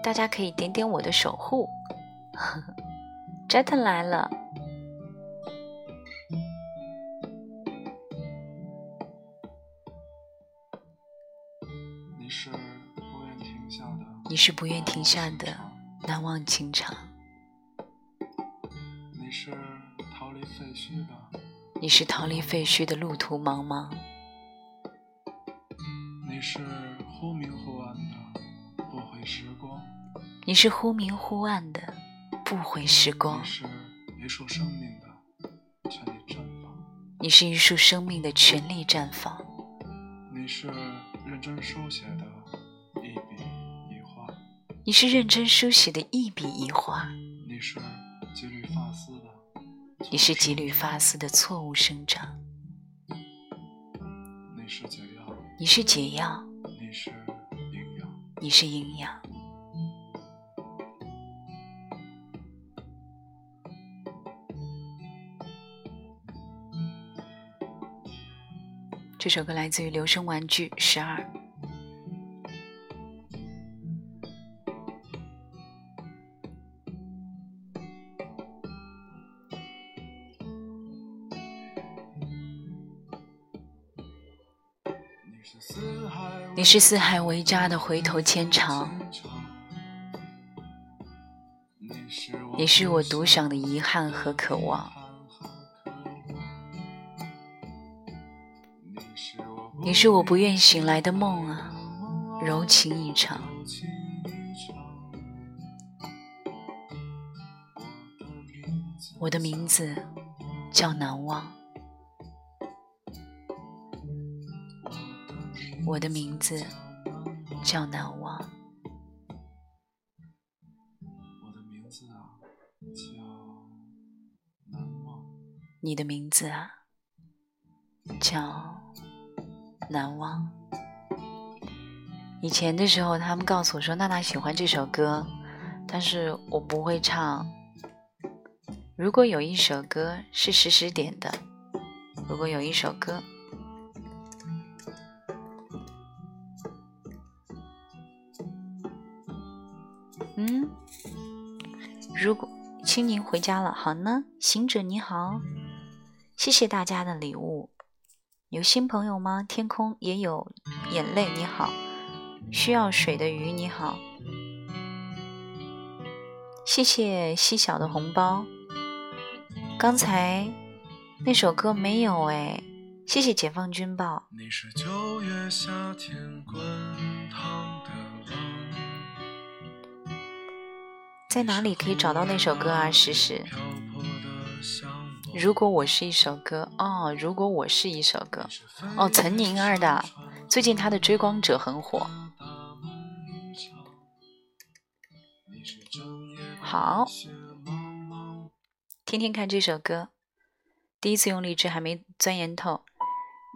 [SPEAKER 1] 大家可以点点我的守护。Jet 来了，
[SPEAKER 5] 你是不愿停下的，
[SPEAKER 1] 你是不愿停下的难忘情长，
[SPEAKER 5] 你是逃离废墟的，
[SPEAKER 1] 你是逃离废墟的路途茫茫，
[SPEAKER 5] 你是
[SPEAKER 1] 你是忽明忽暗的不悔时光。
[SPEAKER 5] 你，是一束生命的全力绽放，
[SPEAKER 1] 你是一束生命的全力绽放，
[SPEAKER 5] 你是认真书写的一笔一画，
[SPEAKER 1] 你是认真书写的一笔一画，
[SPEAKER 5] 你是几缕发丝的，
[SPEAKER 1] 你是几缕发丝的错误生长，
[SPEAKER 5] 你是解药，
[SPEAKER 1] 你是解药，
[SPEAKER 5] 你是营养。
[SPEAKER 1] 你是营养。这首歌来自于《留声玩具十二》。
[SPEAKER 5] 你是四海
[SPEAKER 1] 为家的回头牵肠，你是我独享的遗憾和渴望，你是我不愿醒来的梦啊，柔情一场。我的名字叫难忘，我的名字叫难忘。
[SPEAKER 5] 我的名字啊，叫难忘。
[SPEAKER 1] 你的名字啊，叫难忘。以前的时候，他们告诉我说娜娜喜欢这首歌，但是我不会唱。如果有一首歌是实时点的，如果有一首歌，嗯，如果青柠回家了，好呢，行者你好，谢谢大家的礼物。有新朋友吗？天空也有眼泪，你好，需要水的鱼你好，谢谢细小的红包。刚才那首歌没有哎，谢谢解放军报。
[SPEAKER 5] 你是九月夏天滚烫的浪，
[SPEAKER 1] 在哪里可以找到那首歌啊？诗诗。如果我是一首歌哦，如果我是一首歌哦，岑宁儿的，最近她的追光者很火。好听听看这首歌。第一次用荔枝还没钻研透，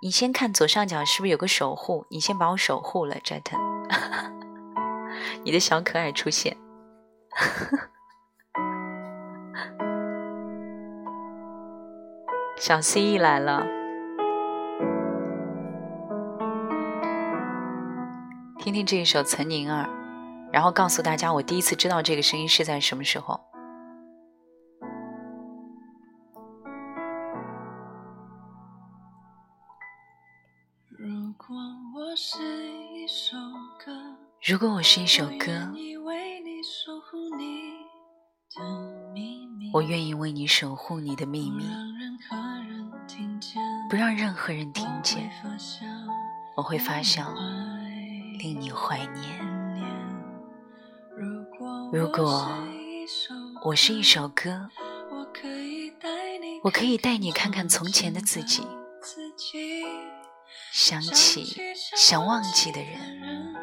[SPEAKER 1] 你先看左上角是不是有个守护？你先把我守护了，Jet。你的小可爱出现。小蜥蜴来了，听听这一首《岑宁儿》，然后告诉大家我第一次知道这个声音是在什么时候。
[SPEAKER 5] 如果我是一首歌，
[SPEAKER 1] 如果我是一首歌，我愿意为你守护你的秘密，
[SPEAKER 5] 让任何人听见，
[SPEAKER 1] 不让任何人听见。
[SPEAKER 5] 我会发笑，
[SPEAKER 1] 令你怀念。
[SPEAKER 5] 如果我是一首
[SPEAKER 1] 歌，
[SPEAKER 5] 我可以带你，
[SPEAKER 1] 看看从前的自己，想起想忘记的，人，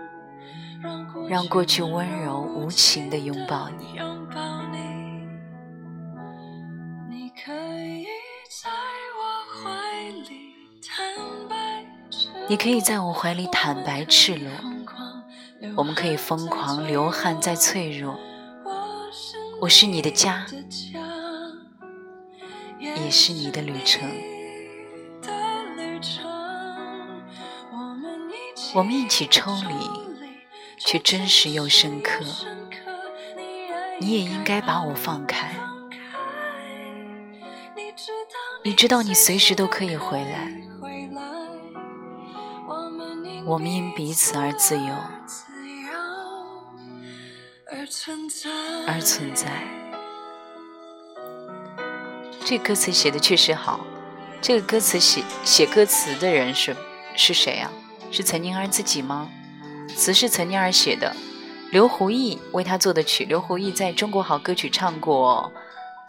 [SPEAKER 1] 让过去温柔无情的拥抱你。
[SPEAKER 5] 你可以在
[SPEAKER 1] 我怀里坦白赤裸，我们可以疯狂流汗再脆弱。我是你的家，也是你的旅程。我们一起抽离，却真实又深刻。你也应该把我放开。你知道，你随时都可以回来。我们因彼此而自由，而存在。这歌词写的确实好。这个歌词写写歌词的人是是谁啊？是岑宁儿自己吗？词是岑宁儿写的，刘胡毅为他做的曲。刘胡毅在中国好歌曲唱过《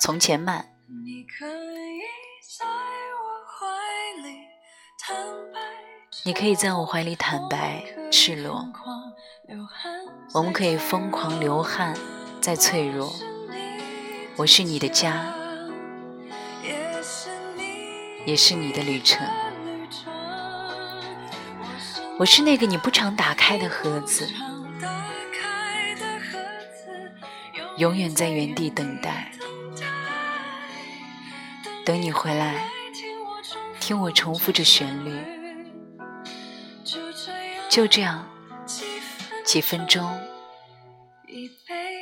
[SPEAKER 1] 从前慢》。你可以在我怀里坦白你可以在我怀里坦白赤裸，我们可以疯狂流汗再脆弱。我是你的家，也是你的旅程。我是那个你不常打开的盒子，永远在原地等待，等你回来，听我重复着旋律。就这样，几分钟，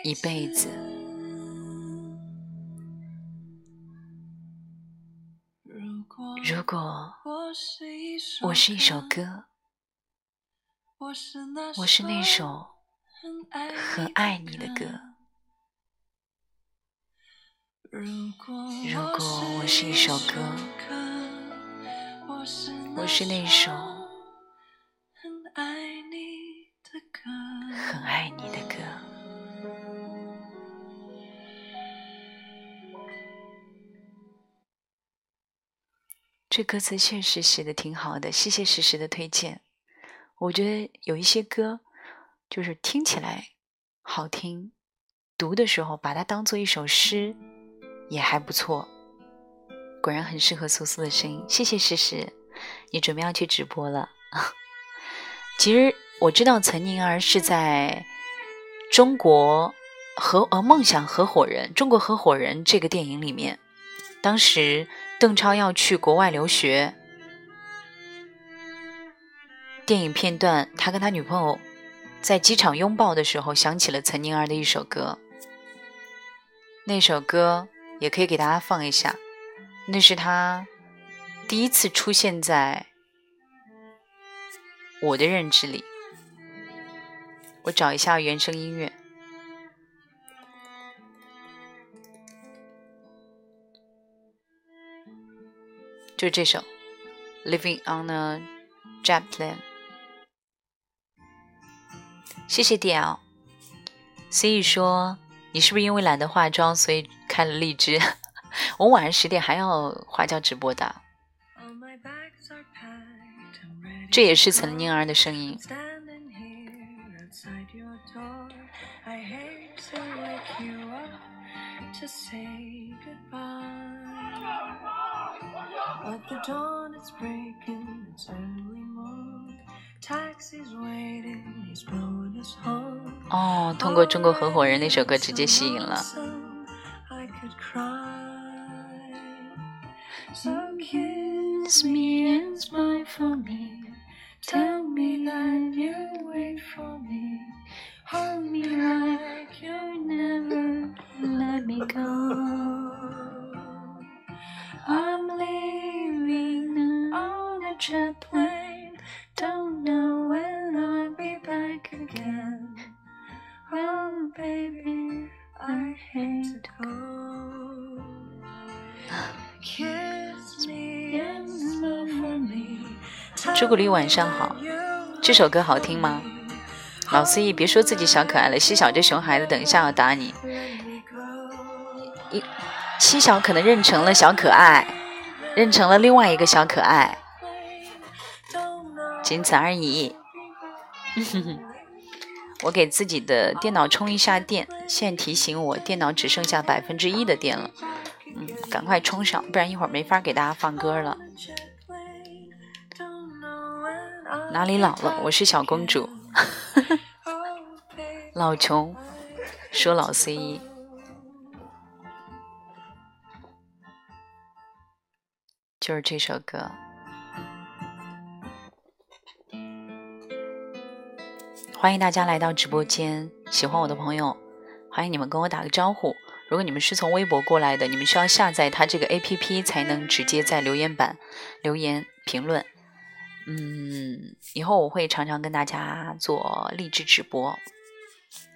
[SPEAKER 1] 一辈子。如果我是一首歌，我是那首很爱你的歌。如果我是一首歌，我是那首。爱你的歌很爱你的歌，这歌词确实写的挺好的，谢谢时时的推荐。我觉得有一些歌，就是听起来好听，读的时候把它当做一首诗，也还不错。果然很适合苏苏的声音，谢谢诗诗。你准备要去直播了？其实。我知道岑宁儿是在中国合呃梦想合伙人中国合伙人这个电影里面，当时邓超要去国外留学，电影片段他跟他女朋友在机场拥抱的时候，想起了岑宁儿的一首歌，那首歌也可以给大家放一下，那是他第一次出现在我的认知里。我找一下原声音乐，就这首《Living on a Jet Plane》。谢谢 DL。所以说，你是不是因为懒得化妆，所以开了荔枝？我晚上十点还要花椒直播的。这也是岑宁儿的声音。哦，通过中国合伙人那首歌直接吸引了。
[SPEAKER 6] Tell me that you wait for me. Hold me like you never
[SPEAKER 1] let me go.
[SPEAKER 6] I'm leaving on a jet plane. Don't know when I'll be back again. Oh, baby, I hate to go. Kiss me and smile for me.
[SPEAKER 1] 朱古力晚上好，这首歌好听吗？老司仪别说自己小可爱了，西小这熊孩子等一下要打你。一七小可能认成了小可爱，认成了另外一个小可爱，仅此而已。我给自己的电脑充一下电，现在提醒我电脑只剩下百分之一的电了，嗯，赶快充上，不然一会儿没法给大家放歌了。哪里老了？我是小公主。老穷说老 C 一，就是这首歌。欢迎大家来到直播间，喜欢我的朋友，欢迎你们跟我打个招呼。如果你们是从微博过来的，你们需要下载它这个 APP 才能直接在留言板留言评论。嗯，以后我会常常跟大家做励志直播。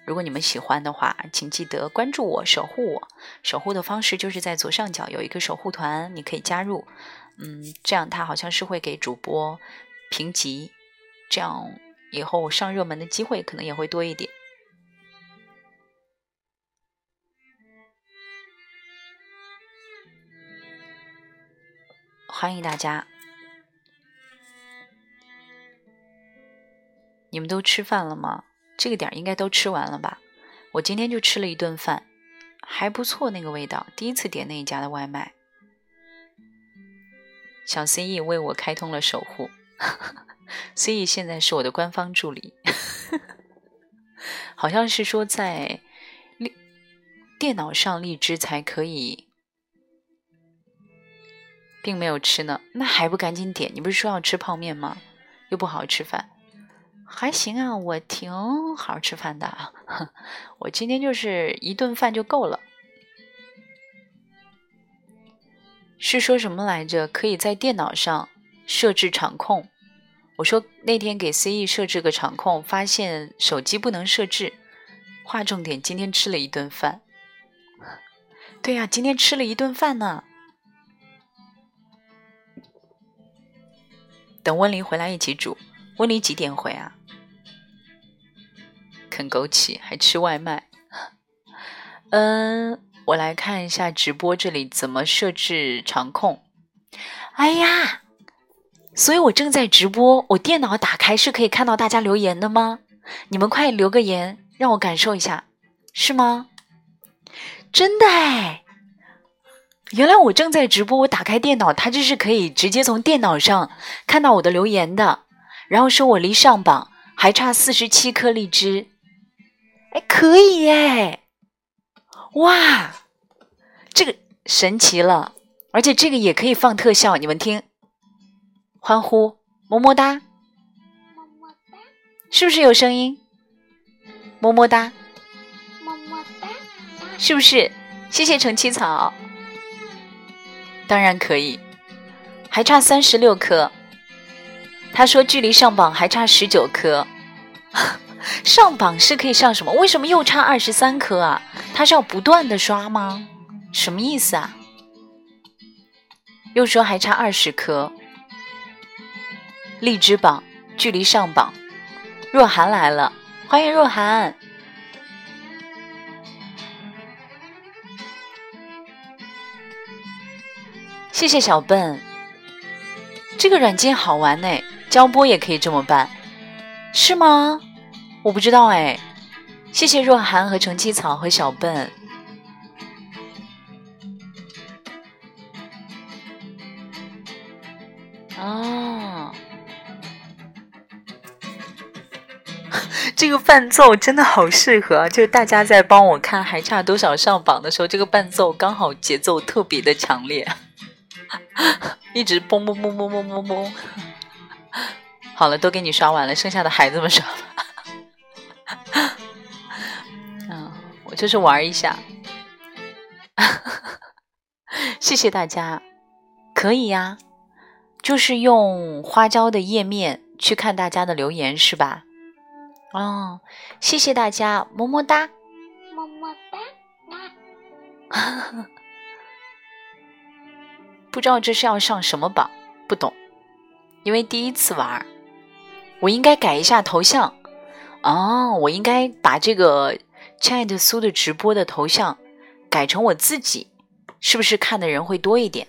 [SPEAKER 1] 如果你们喜欢的话，请记得关注我，守护我。守护的方式就是在左上角有一个守护团，你可以加入。嗯，这样它好像是会给主播评级，这样以后上热门的机会可能也会多一点。欢迎大家！你们都吃饭了吗？这个点儿应该都吃完了吧？我今天就吃了一顿饭，还不错，那个味道。第一次点那一家的外卖。小 C E 为我开通了守护，C E 现在是我的官方助理，好像是说在荔电脑上荔枝才可以，并没有吃呢。那还不赶紧点？你不是说要吃泡面吗？又不好好吃饭。还行啊，我挺好吃饭的。我今天就是一顿饭就够了。是说什么来着？可以在电脑上设置场控。我说那天给 C E 设置个场控，发现手机不能设置。划重点，今天吃了一顿饭。对呀，今天吃了一顿饭呢。等温妮回来一起煮。温妮几点回啊？啃枸杞还吃外卖，嗯，我来看一下直播这里怎么设置场控。哎呀，所以我正在直播，我电脑打开是可以看到大家留言的吗？你们快留个言，让我感受一下，是吗？真的哎，原来我正在直播，我打开电脑，它就是可以直接从电脑上看到我的留言的，然后说我离上榜还差四十七颗荔枝。哎，可以耶！哇，这个神奇了，而且这个也可以放特效，你们听，欢呼，么么哒，么么哒，是不是有声音？么么哒，么么哒，是不是？谢谢橙七草，当然可以，还差三十六颗，他说距离上榜还差十九颗。上榜是可以上什么？为什么又差二十三颗啊？他是要不断的刷吗？什么意思啊？又说还差二十颗。荔枝榜距离上榜，若涵来了，欢迎若涵。谢谢小笨，这个软件好玩呢，交播也可以这么办，是吗？我不知道哎，谢谢若涵和橙七草和小笨。哦，这个伴奏真的好适合，就是大家在帮我看还差多少上榜的时候，这个伴奏刚好节奏特别的强烈，一直嘣嘣嘣嘣嘣嘣嘣。好了，都给你刷完了，剩下的孩子们刷了。嗯，我就是玩一下，谢谢大家，可以呀，就是用花椒的页面去看大家的留言是吧？哦，谢谢大家，么么哒，么么哒，不知道这是要上什么榜，不懂，因为第一次玩，我应该改一下头像。哦，我应该把这个亲爱的苏的直播的头像改成我自己，是不是看的人会多一点？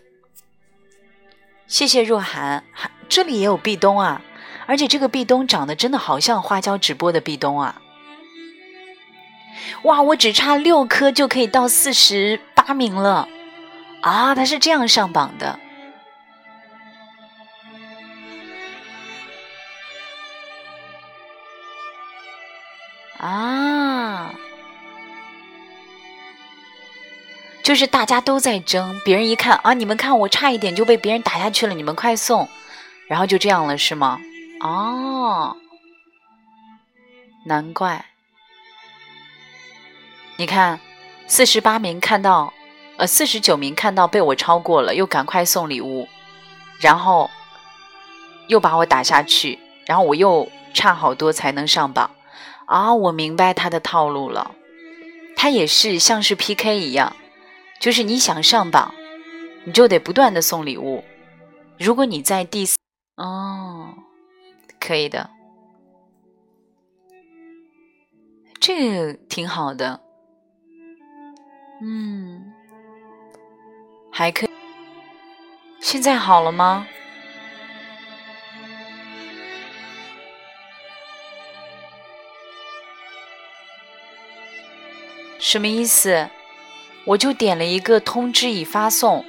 [SPEAKER 1] 谢谢若涵，这里也有壁咚啊，而且这个壁咚长得真的好像花椒直播的壁咚啊！哇，我只差六颗就可以到四十八名了啊！他是这样上榜的。啊，就是大家都在争，别人一看啊，你们看我差一点就被别人打下去了，你们快送，然后就这样了，是吗？哦，难怪。你看，四十八名看到，呃，四十九名看到被我超过了，又赶快送礼物，然后又把我打下去，然后我又差好多才能上榜。啊，我明白他的套路了，他也是像是 PK 一样，就是你想上榜，你就得不断的送礼物。如果你在第四，哦，可以的，这个挺好的，嗯，还可以。现在好了吗？什么意思？我就点了一个通知已发送，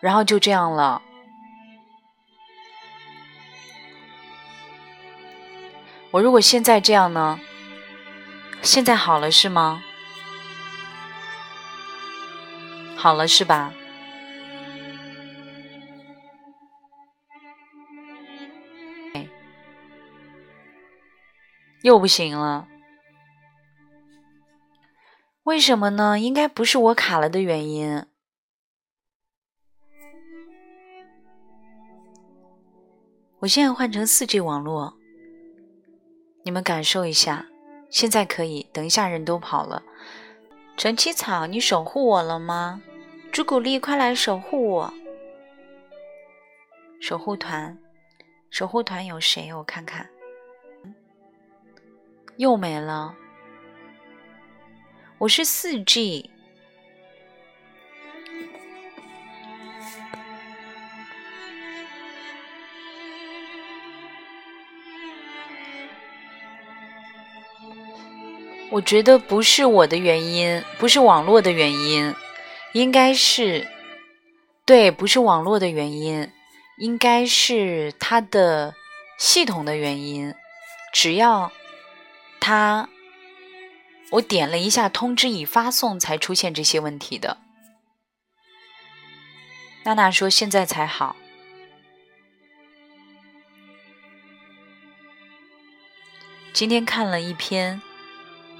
[SPEAKER 1] 然后就这样了。我如果现在这样呢？现在好了是吗？好了是吧？又不行了。为什么呢？应该不是我卡了的原因。我现在换成四 G 网络，你们感受一下。现在可以，等一下人都跑了。陈七草，你守护我了吗？朱古力，快来守护我！守护团，守护团有谁？我看看，又没了。我是四 G，我觉得不是我的原因，不是网络的原因，应该是对，不是网络的原因，应该是它的系统的原因。只要它。我点了一下通知已发送，才出现这些问题的。娜娜说现在才好。今天看了一篇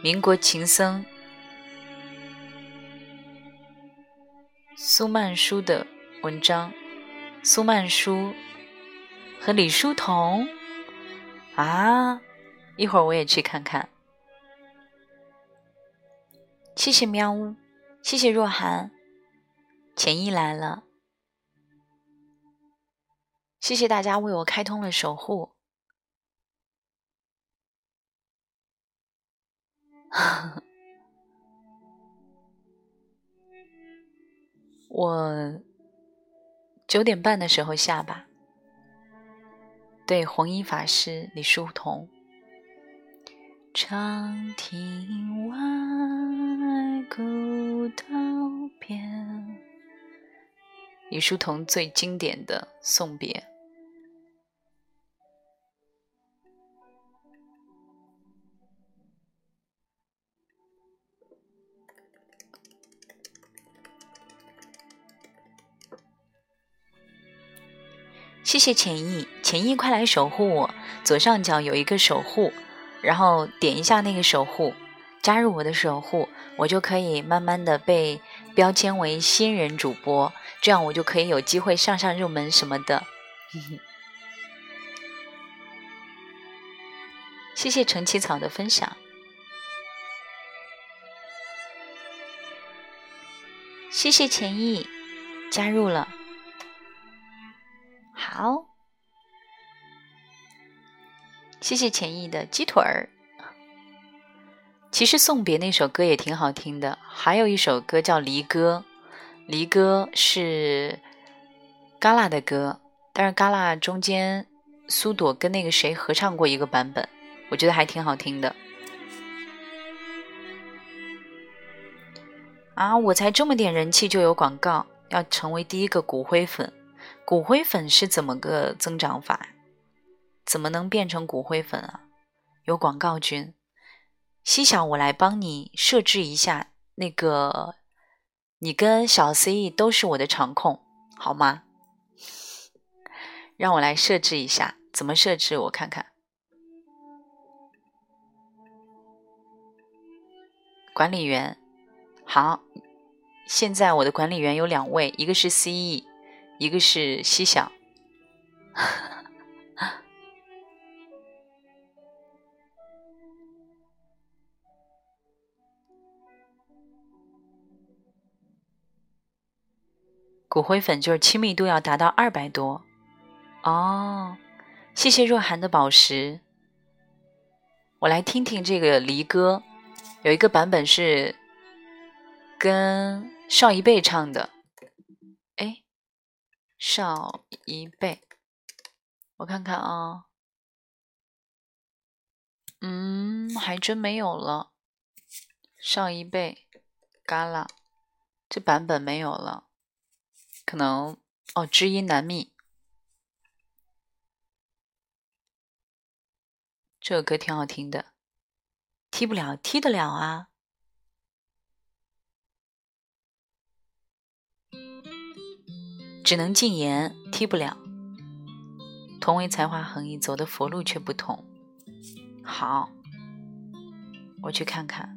[SPEAKER 1] 民国情僧苏曼殊的文章，苏曼殊和李叔同啊，一会儿我也去看看。谢谢喵呜，谢谢若涵，浅意来了，谢谢大家为我开通了守护。我九点半的时候下吧。对，红衣法师李书同。长亭外，古道边。李叔同最经典的送别。谢谢浅意，浅意快来守护我！左上角有一个守护。然后点一下那个守护，加入我的守护，我就可以慢慢的被标签为新人主播，这样我就可以有机会上上入门什么的。谢谢陈七草的分享，谢谢钱意加入了，好。谢谢浅意的鸡腿儿。其实送别那首歌也挺好听的，还有一首歌叫《离歌》，《离歌》是嘎啦的歌，但是嘎啦中间苏朵跟那个谁合唱过一个版本，我觉得还挺好听的。啊，我才这么点人气就有广告，要成为第一个骨灰粉，骨灰粉是怎么个增长法？怎么能变成骨灰粉啊？有广告君，西小，我来帮你设置一下，那个你跟小 CE 都是我的场控，好吗？让我来设置一下，怎么设置？我看看。管理员，好，现在我的管理员有两位，一个是 CE，一个是西小。骨灰粉就是亲密度要达到二百多哦。谢谢若涵的宝石。我来听听这个离歌，有一个版本是跟邵一贝唱的。哎，邵一贝，我看看啊，嗯，还真没有了。邵一贝，嘎啦，这版本没有了。可能哦，知音难觅，这首歌挺好听的。踢不了，踢得了啊！只能禁言，踢不了。同为才华横溢，走的佛路却不同。好，我去看看。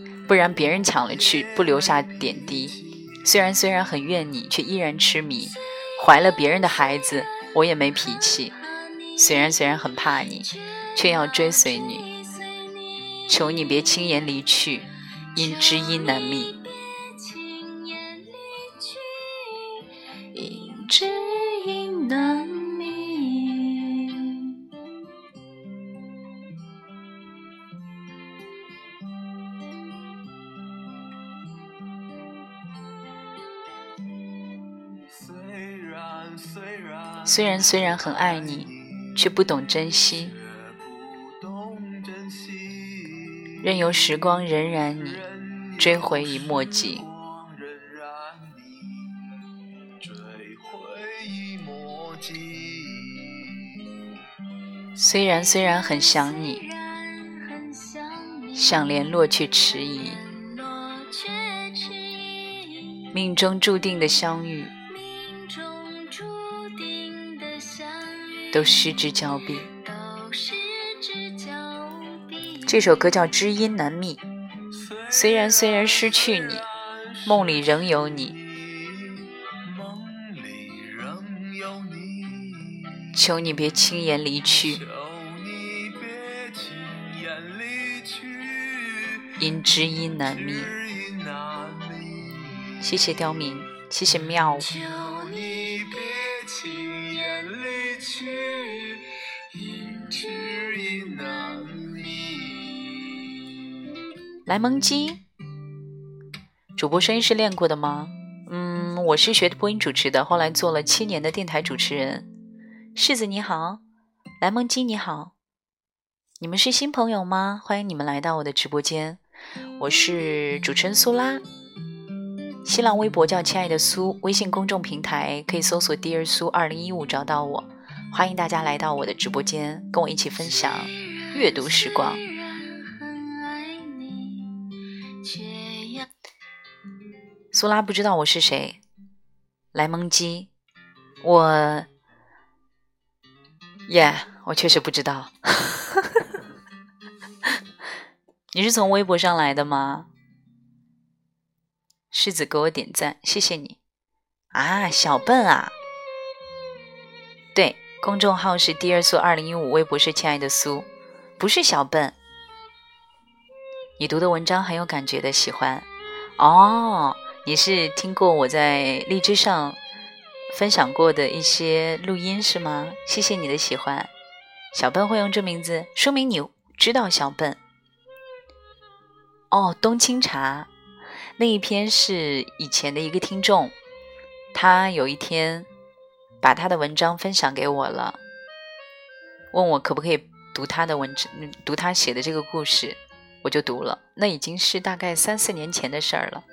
[SPEAKER 1] 不然别人抢了去，不留下点滴。虽然虽然很怨你，却依然痴迷。怀了别人的孩子，我也没脾气。虽然虽然很怕你，却要追随你。求你别轻言离去，因知音难觅。”虽然虽然很爱你，却不懂珍惜，任由时光荏苒你，追回已莫及。虽然虽然很想你，想联络却迟疑，命中注定的相遇。都失之交臂。这首歌叫《知音难觅》，虽然虽然失去你，梦里仍有你。求你别轻言离去，因知音难觅。谢谢刁民，谢谢妙。莱蒙鸡，主播声音是练过的吗？嗯，我是学播音主持的，后来做了七年的电台主持人。柿子你好，莱蒙鸡你好，你们是新朋友吗？欢迎你们来到我的直播间，我是主持人苏拉，新浪微博叫亲爱的苏，微信公众平台可以搜索 Dear 苏二零一五找到我，欢迎大家来到我的直播间，跟我一起分享阅读时光。苏拉不知道我是谁，莱蒙基，我，耶，我确实不知道。你是从微博上来的吗？狮子给我点赞，谢谢你。啊，小笨啊，对，公众号是第二苏二零一五，微博是亲爱的苏，不是小笨。你读的文章很有感觉的，喜欢哦。你是听过我在荔枝上分享过的一些录音是吗？谢谢你的喜欢，小笨会用这名字，说明你知道小笨。哦，冬青茶那一篇是以前的一个听众，他有一天把他的文章分享给我了，问我可不可以读他的文章，读他写的这个故事，我就读了。那已经是大概三四年前的事儿了。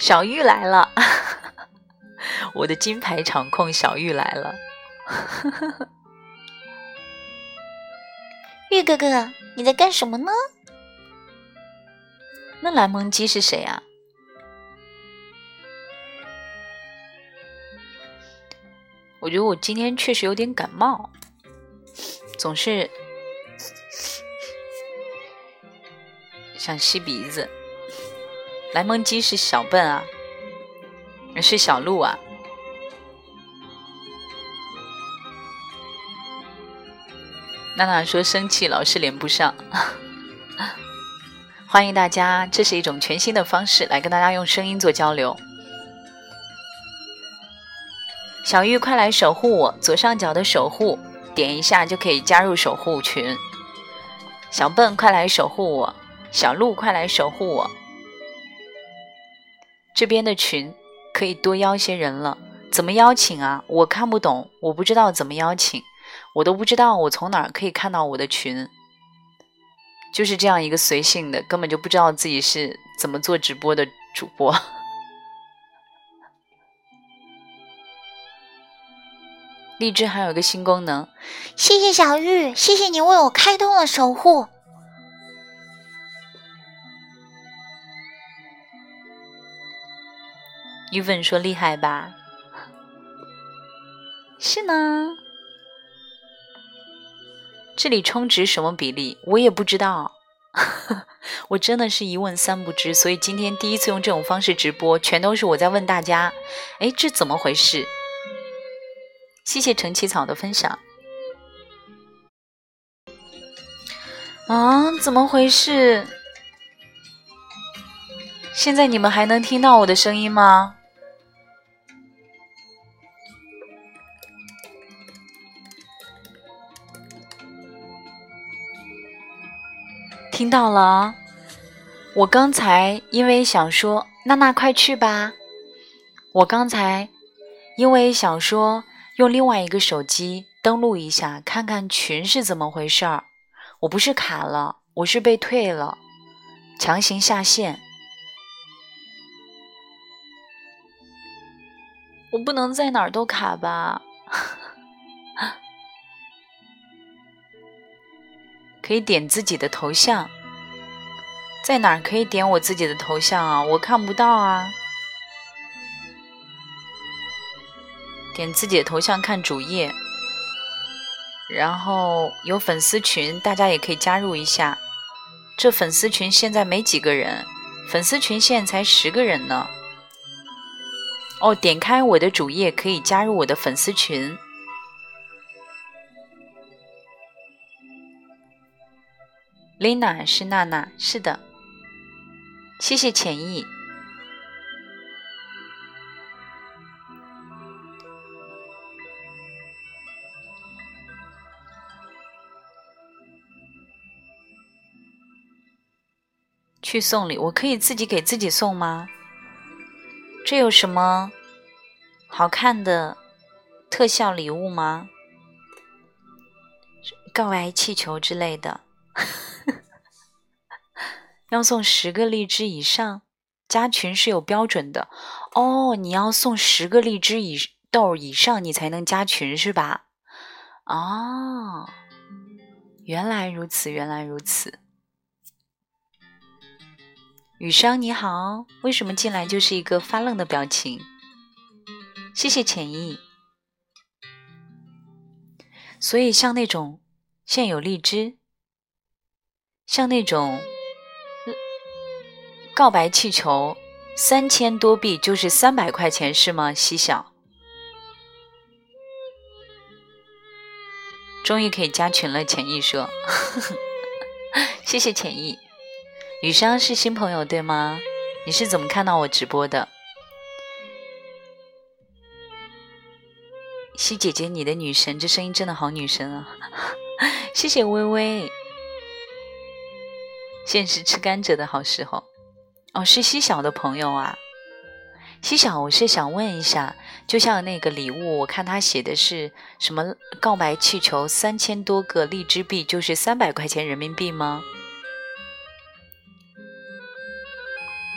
[SPEAKER 1] 小玉来了，我的金牌场控小玉来了。
[SPEAKER 4] 玉哥哥，你在干什么呢？
[SPEAKER 1] 那蓝萌鸡是谁啊？我觉得我今天确实有点感冒，总是想吸鼻子。蓝萌鸡是小笨啊，是小鹿啊。娜娜说生气老是连不上，欢迎大家，这是一种全新的方式来跟大家用声音做交流。小玉，快来守护我！左上角的守护点一下就可以加入守护群。小笨，快来守护我！小鹿，快来守护我！这边的群可以多邀些人了，怎么邀请啊？我看不懂，我不知道怎么邀请。我都不知道我从哪儿可以看到我的群，就是这样一个随性的，根本就不知道自己是怎么做直播的主播。荔枝还有个新功能，
[SPEAKER 4] 谢谢小玉，谢谢你为我开通了守护。
[SPEAKER 1] 玉粉说厉害吧？是呢。这里充值什么比例？我也不知道，我真的是一问三不知。所以今天第一次用这种方式直播，全都是我在问大家：哎，这怎么回事？谢谢陈起草的分享。啊，怎么回事？现在你们还能听到我的声音吗？听到了，我刚才因为想说娜娜快去吧，我刚才因为想说用另外一个手机登录一下，看看群是怎么回事儿。我不是卡了，我是被退了，强行下线。我不能在哪儿都卡吧？可以点自己的头像，在哪可以点我自己的头像啊？我看不到啊。点自己的头像看主页，然后有粉丝群，大家也可以加入一下。这粉丝群现在没几个人，粉丝群现在才十个人呢。哦，点开我的主页可以加入我的粉丝群。Lina 是娜娜，是的，谢谢浅意。去送礼，我可以自己给自己送吗？这有什么好看的特效礼物吗？告白气球之类的。要送十个荔枝以上，加群是有标准的哦。你要送十个荔枝以豆以上，你才能加群是吧？哦，原来如此，原来如此。雨商你好，为什么进来就是一个发愣的表情？谢谢浅意。所以像那种现有荔枝。像那种告白气球，三千多币就是三百块钱是吗？西小，终于可以加群了。浅意说：“ 谢谢浅意。”雨商是新朋友对吗？你是怎么看到我直播的？西姐姐，你的女神，这声音真的好女神啊！谢谢微微。现是吃甘蔗的好时候。哦，是西小的朋友啊。西小，我是想问一下，就像那个礼物，我看他写的是什么告白气球三千多个荔枝币，就是三百块钱人民币吗？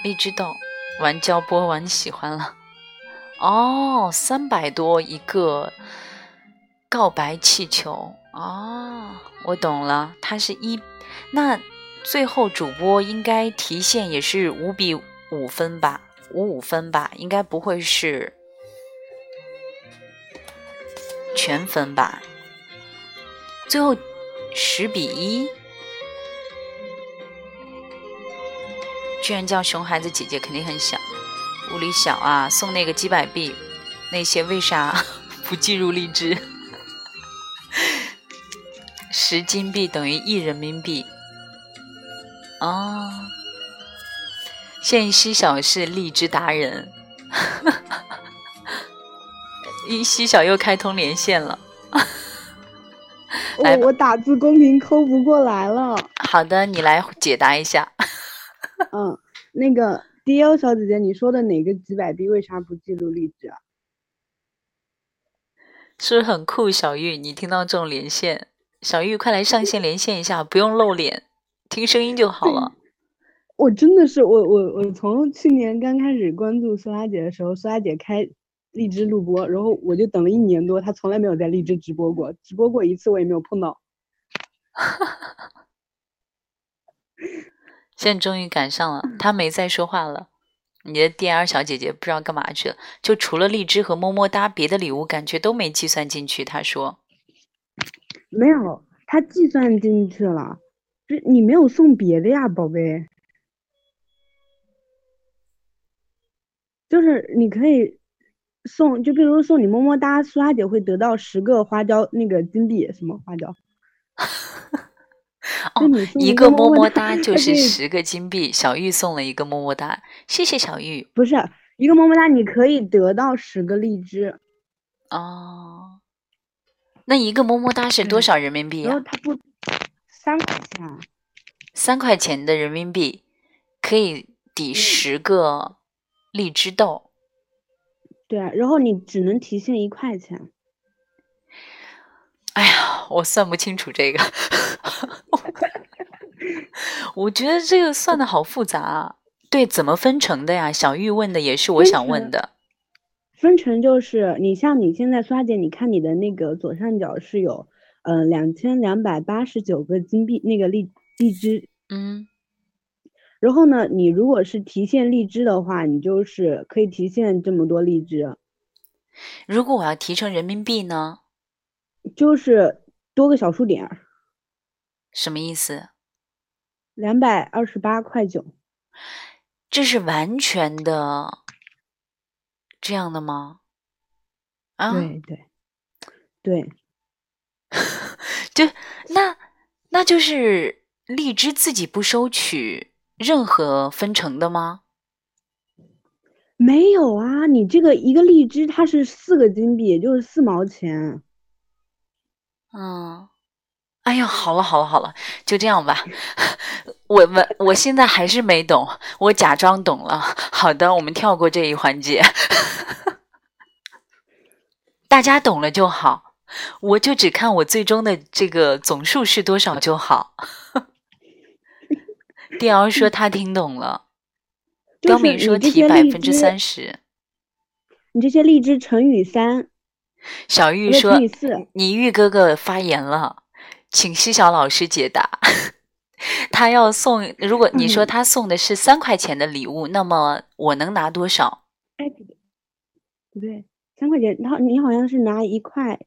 [SPEAKER 1] 荔枝豆玩交波玩喜欢了。哦，三百多一个告白气球哦，我懂了，它是一那最后主播应该提现也是五比五分吧。五五分吧，应该不会是全分吧？最后十比一，居然叫熊孩子姐姐，肯定很小，屋里小啊！送那个几百币，那些为啥 不计入荔枝？十金币等于一人民币，哦。现西小是荔枝达人，一西小又开通连线了。
[SPEAKER 3] 我我打字公屏抠不过来了。
[SPEAKER 1] 好的，你来解答一下。
[SPEAKER 3] 嗯，那个 D L 小姐姐，你说的哪个几百币为啥不记录荔枝啊？
[SPEAKER 1] 是不是很酷？小玉，你听到这种连线，小玉快来上线连线一下，不用露脸，听声音就好了。
[SPEAKER 3] 我真的是我我我从去年刚开始关注苏拉姐的时候，苏拉姐开荔枝录播，然后我就等了一年多，她从来没有在荔枝直播过，直播过一次我也没有碰到。
[SPEAKER 1] 现在终于赶上了，她没再说话了。你的 D R 小姐姐不知道干嘛去了，就除了荔枝和么么哒，别的礼物感觉都没计算进去。她说
[SPEAKER 3] 没有，她计算进去了，这你没有送别的呀，宝贝。就是你可以送，就比如送你么么哒，苏拉姐会得到十个花椒那个金币，什么花椒？
[SPEAKER 1] 哦，一
[SPEAKER 3] 个
[SPEAKER 1] 么
[SPEAKER 3] 么
[SPEAKER 1] 哒就是十个金币。小玉送了一个么么哒，谢谢小玉。
[SPEAKER 3] 不是一个么么哒，你可以得到十个荔枝。
[SPEAKER 1] 哦，那一个么么哒是多少人民币
[SPEAKER 3] 啊？然后他不三块钱，
[SPEAKER 1] 三块钱的人民币可以抵十个。荔枝豆，
[SPEAKER 3] 对啊，然后你只能提现一块钱。
[SPEAKER 1] 哎呀，我算不清楚这个，我觉得这个算的好复杂。啊对，怎么分成的呀？小玉问的也是我想问的。
[SPEAKER 3] 分成就是你像你现在刷姐，你看你的那个左上角是有呃两千两百八十九个金币那个荔荔枝，
[SPEAKER 1] 嗯。
[SPEAKER 3] 然后呢，你如果是提现荔枝的话，你就是可以提现这么多荔枝。
[SPEAKER 1] 如果我要提成人民币呢？
[SPEAKER 3] 就是多个小数点。
[SPEAKER 1] 什么意思？
[SPEAKER 3] 两百二十八块九。
[SPEAKER 1] 这是完全的这样的吗？啊？
[SPEAKER 3] 对对对。
[SPEAKER 1] 就那那就是荔枝自己不收取。任何分成的吗？
[SPEAKER 3] 没有啊，你这个一个荔枝它是四个金币，也就是四毛钱。
[SPEAKER 1] 嗯，哎呀，好了好了好了，就这样吧。我我我现在还是没懂，我假装懂了。好的，我们跳过这一环节。大家懂了就好，我就只看我最终的这个总数是多少就好。迪奥说他听懂了，刁敏说提百分之三十，
[SPEAKER 3] 你这些荔枝乘以三。
[SPEAKER 1] 小玉说你玉哥哥发言了，请西小老师解答。他要送，如果你说他送的是三块钱的礼物，那么我能拿多少？
[SPEAKER 3] 哎，不对，不对，三块钱，然后你好像是拿一块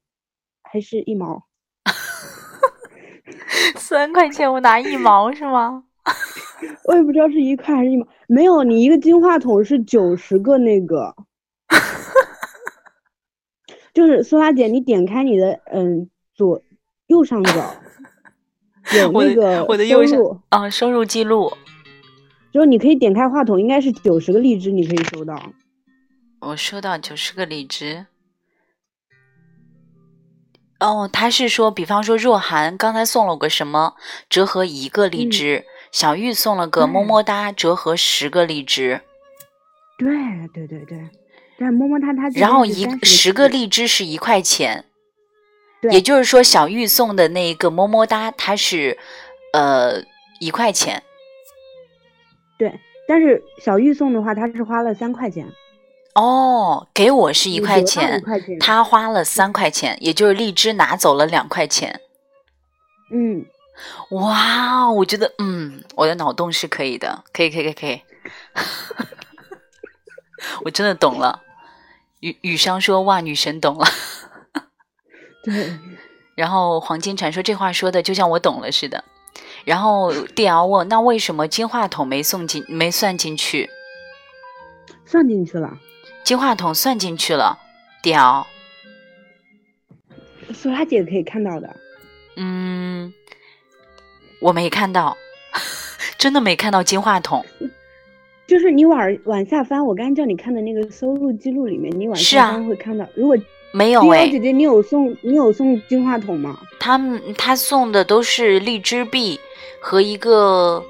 [SPEAKER 3] 还是一毛？
[SPEAKER 1] 三块钱我拿一毛是吗？
[SPEAKER 3] 我也不知道是一块还是一毛，没有，你一个金话筒是九十个那个，就是苏拉姐，你点开你的嗯左右上角 有那个
[SPEAKER 1] 我的
[SPEAKER 3] 收入
[SPEAKER 1] 啊收入记录，
[SPEAKER 3] 就是你可以点开话筒，应该是九十个荔枝，你可以收到。
[SPEAKER 1] 我收到九十个荔枝，哦，他是说，比方说若涵刚才送了个什么，折合一个荔
[SPEAKER 3] 嗯
[SPEAKER 1] 枝；小玉送了个么么哒，折合十个荔枝。
[SPEAKER 3] 对对对对，但是么么哒它
[SPEAKER 1] 然后
[SPEAKER 3] 边是30
[SPEAKER 1] 一十个
[SPEAKER 3] 荔，
[SPEAKER 1] 枝是一块钱，
[SPEAKER 3] 对
[SPEAKER 1] 也就是说，小玉送的那个么么哒，它是呃一块钱。
[SPEAKER 3] 对，但是小玉送的话，他是花了三块钱，
[SPEAKER 1] 哦，给我是一块钱
[SPEAKER 3] 一，块钱，
[SPEAKER 1] 他花了三块钱，也就是荔枝拿走了两块钱。
[SPEAKER 3] 嗯，
[SPEAKER 1] 哇，我觉得，嗯，我的脑洞是可以的，可以，可以，可以，可以。我真的懂了。雨雨商说：“哇，女神懂了。
[SPEAKER 3] 对，”
[SPEAKER 1] 然后黄金蝉说：“这话说的就像我懂了似的。”然后 D L 问：“那为什么金话筒没送进，没算进去？
[SPEAKER 3] 算进去了。
[SPEAKER 1] 金话筒算进去了屌。
[SPEAKER 3] 苏拉姐可以看到的，
[SPEAKER 1] 嗯，我没看到，真的没看到金话筒。
[SPEAKER 3] 就是你往往下翻，我刚才叫你看的那个收入记录里面，你往下翻会看到。如果
[SPEAKER 1] 没有哎，
[SPEAKER 3] 姐姐，你有送你有送金话筒吗？
[SPEAKER 1] 他们他送的都是荔枝币和一个，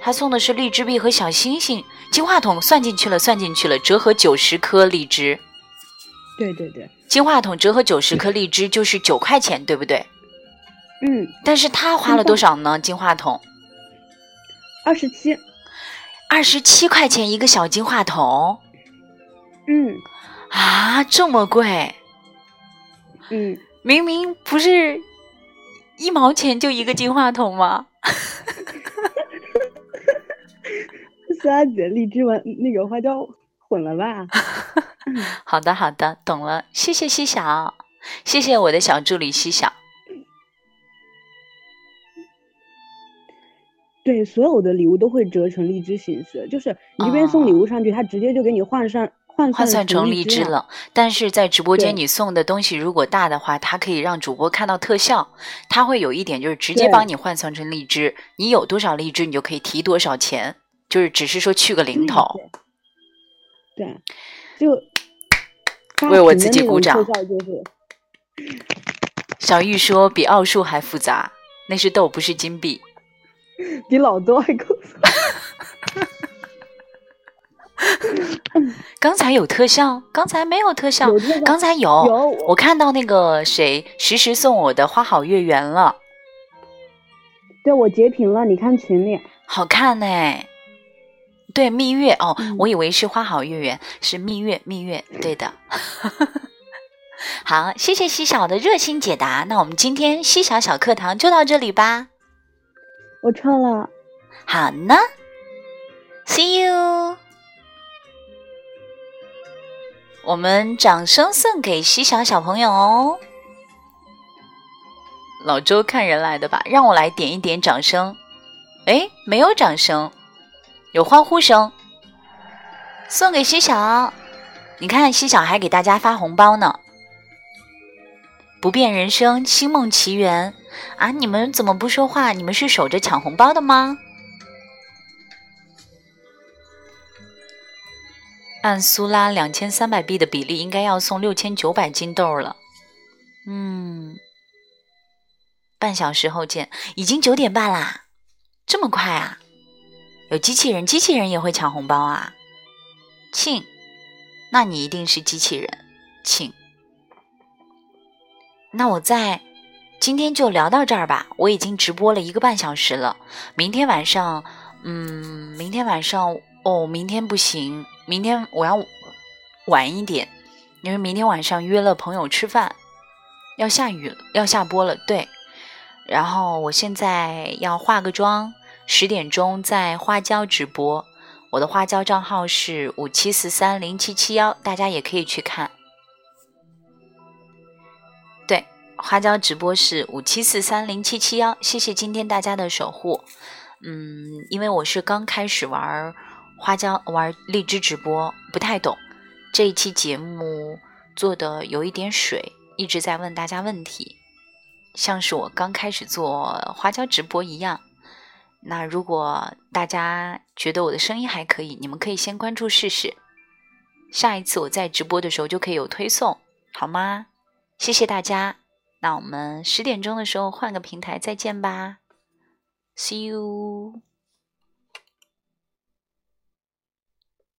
[SPEAKER 1] 他送的是荔枝币和小星星。金话筒算进去了，算进去了，折合九十颗荔枝。
[SPEAKER 3] 对对对，
[SPEAKER 1] 金话筒折合九十颗荔枝就是九块钱，对不对？
[SPEAKER 3] 嗯，
[SPEAKER 1] 但是他花了多少呢？金话筒
[SPEAKER 3] 二十七，
[SPEAKER 1] 二十七块钱一个小金话筒
[SPEAKER 3] 嗯
[SPEAKER 1] 啊，这么贵！
[SPEAKER 3] 嗯，
[SPEAKER 1] 明明不是一毛钱就一个金话筒吗？
[SPEAKER 3] 苏拉姐荔枝完那个花椒混了吧？
[SPEAKER 1] 好的，好的，懂了，谢谢西小，谢谢我的小助理西小。
[SPEAKER 3] 对，所有的礼物都会折成荔枝形式，就是你这边送礼物上去，他直接就给你换上换
[SPEAKER 1] 换算成。
[SPEAKER 3] 荔
[SPEAKER 1] 枝了，但是在直播间你送的东西如果大的话，它可以让主播看到特效，它会有一点就是直接帮你换算成荔枝，你有多少荔枝你就可以提多少钱，就是只是说去个零头。
[SPEAKER 3] 对，就
[SPEAKER 1] 为我自己鼓掌
[SPEAKER 3] 就是
[SPEAKER 1] 小玉说比奥数还复杂，那是豆不是金币。
[SPEAKER 3] 比老多还够。
[SPEAKER 1] 刚才有特效，刚才没有特效，
[SPEAKER 3] 特效
[SPEAKER 1] 刚才有，
[SPEAKER 3] 有
[SPEAKER 1] 我看到那个谁实时送我的花好月圆了，
[SPEAKER 3] 对我截屏了，你看群里。
[SPEAKER 1] 好看呢。对，蜜月哦，
[SPEAKER 3] 嗯
[SPEAKER 1] 我以为是花好月圆，是蜜月，蜜月，对的。好，谢谢西小的热心解答。那我们今天西小小课堂就到这里吧。
[SPEAKER 3] 我唱了，
[SPEAKER 1] 好呢，See you。我们掌声送给西小小朋友哦。老周看人来的吧，让我来点一点掌声。哎，没有掌声，有欢呼声。送给西小，你看西小还给大家发红包呢。不变人生，星梦奇缘啊！你们怎么不说话？你们是守着抢红包的吗？按苏拉两千三百币的比例，应该要送六千九百金豆了。嗯，半小时后见，已经九点半啦，这么快啊？有机器人，机器人也会抢红包啊？庆，那你一定是机器人，庆。那我在今天就聊到这儿吧，我已经直播了一个半小时了。明天晚上，嗯，明天晚上哦，明天不行，明天我要晚一点，因为明天晚上约了朋友吃饭，要下雨了，要下播了，对。然后我现在要化个妆，十点钟在花椒直播，我的花椒账号是五七四三零七七幺，大家也可以去看。对，花椒直播是五七四三零七七幺，谢谢今天大家的守护。嗯，因为我是刚开始玩花椒玩荔枝直播，不太懂。这一期节目做的有一点水，一直在问大家问题，像是我刚开始做花椒直播一样。那如果大家觉得我的声音还可以，你们可以先关注试试。下一次我在直播的时候就可以有推送，好吗？谢谢大家，那我们十点钟的时候换个平台再见吧，See you。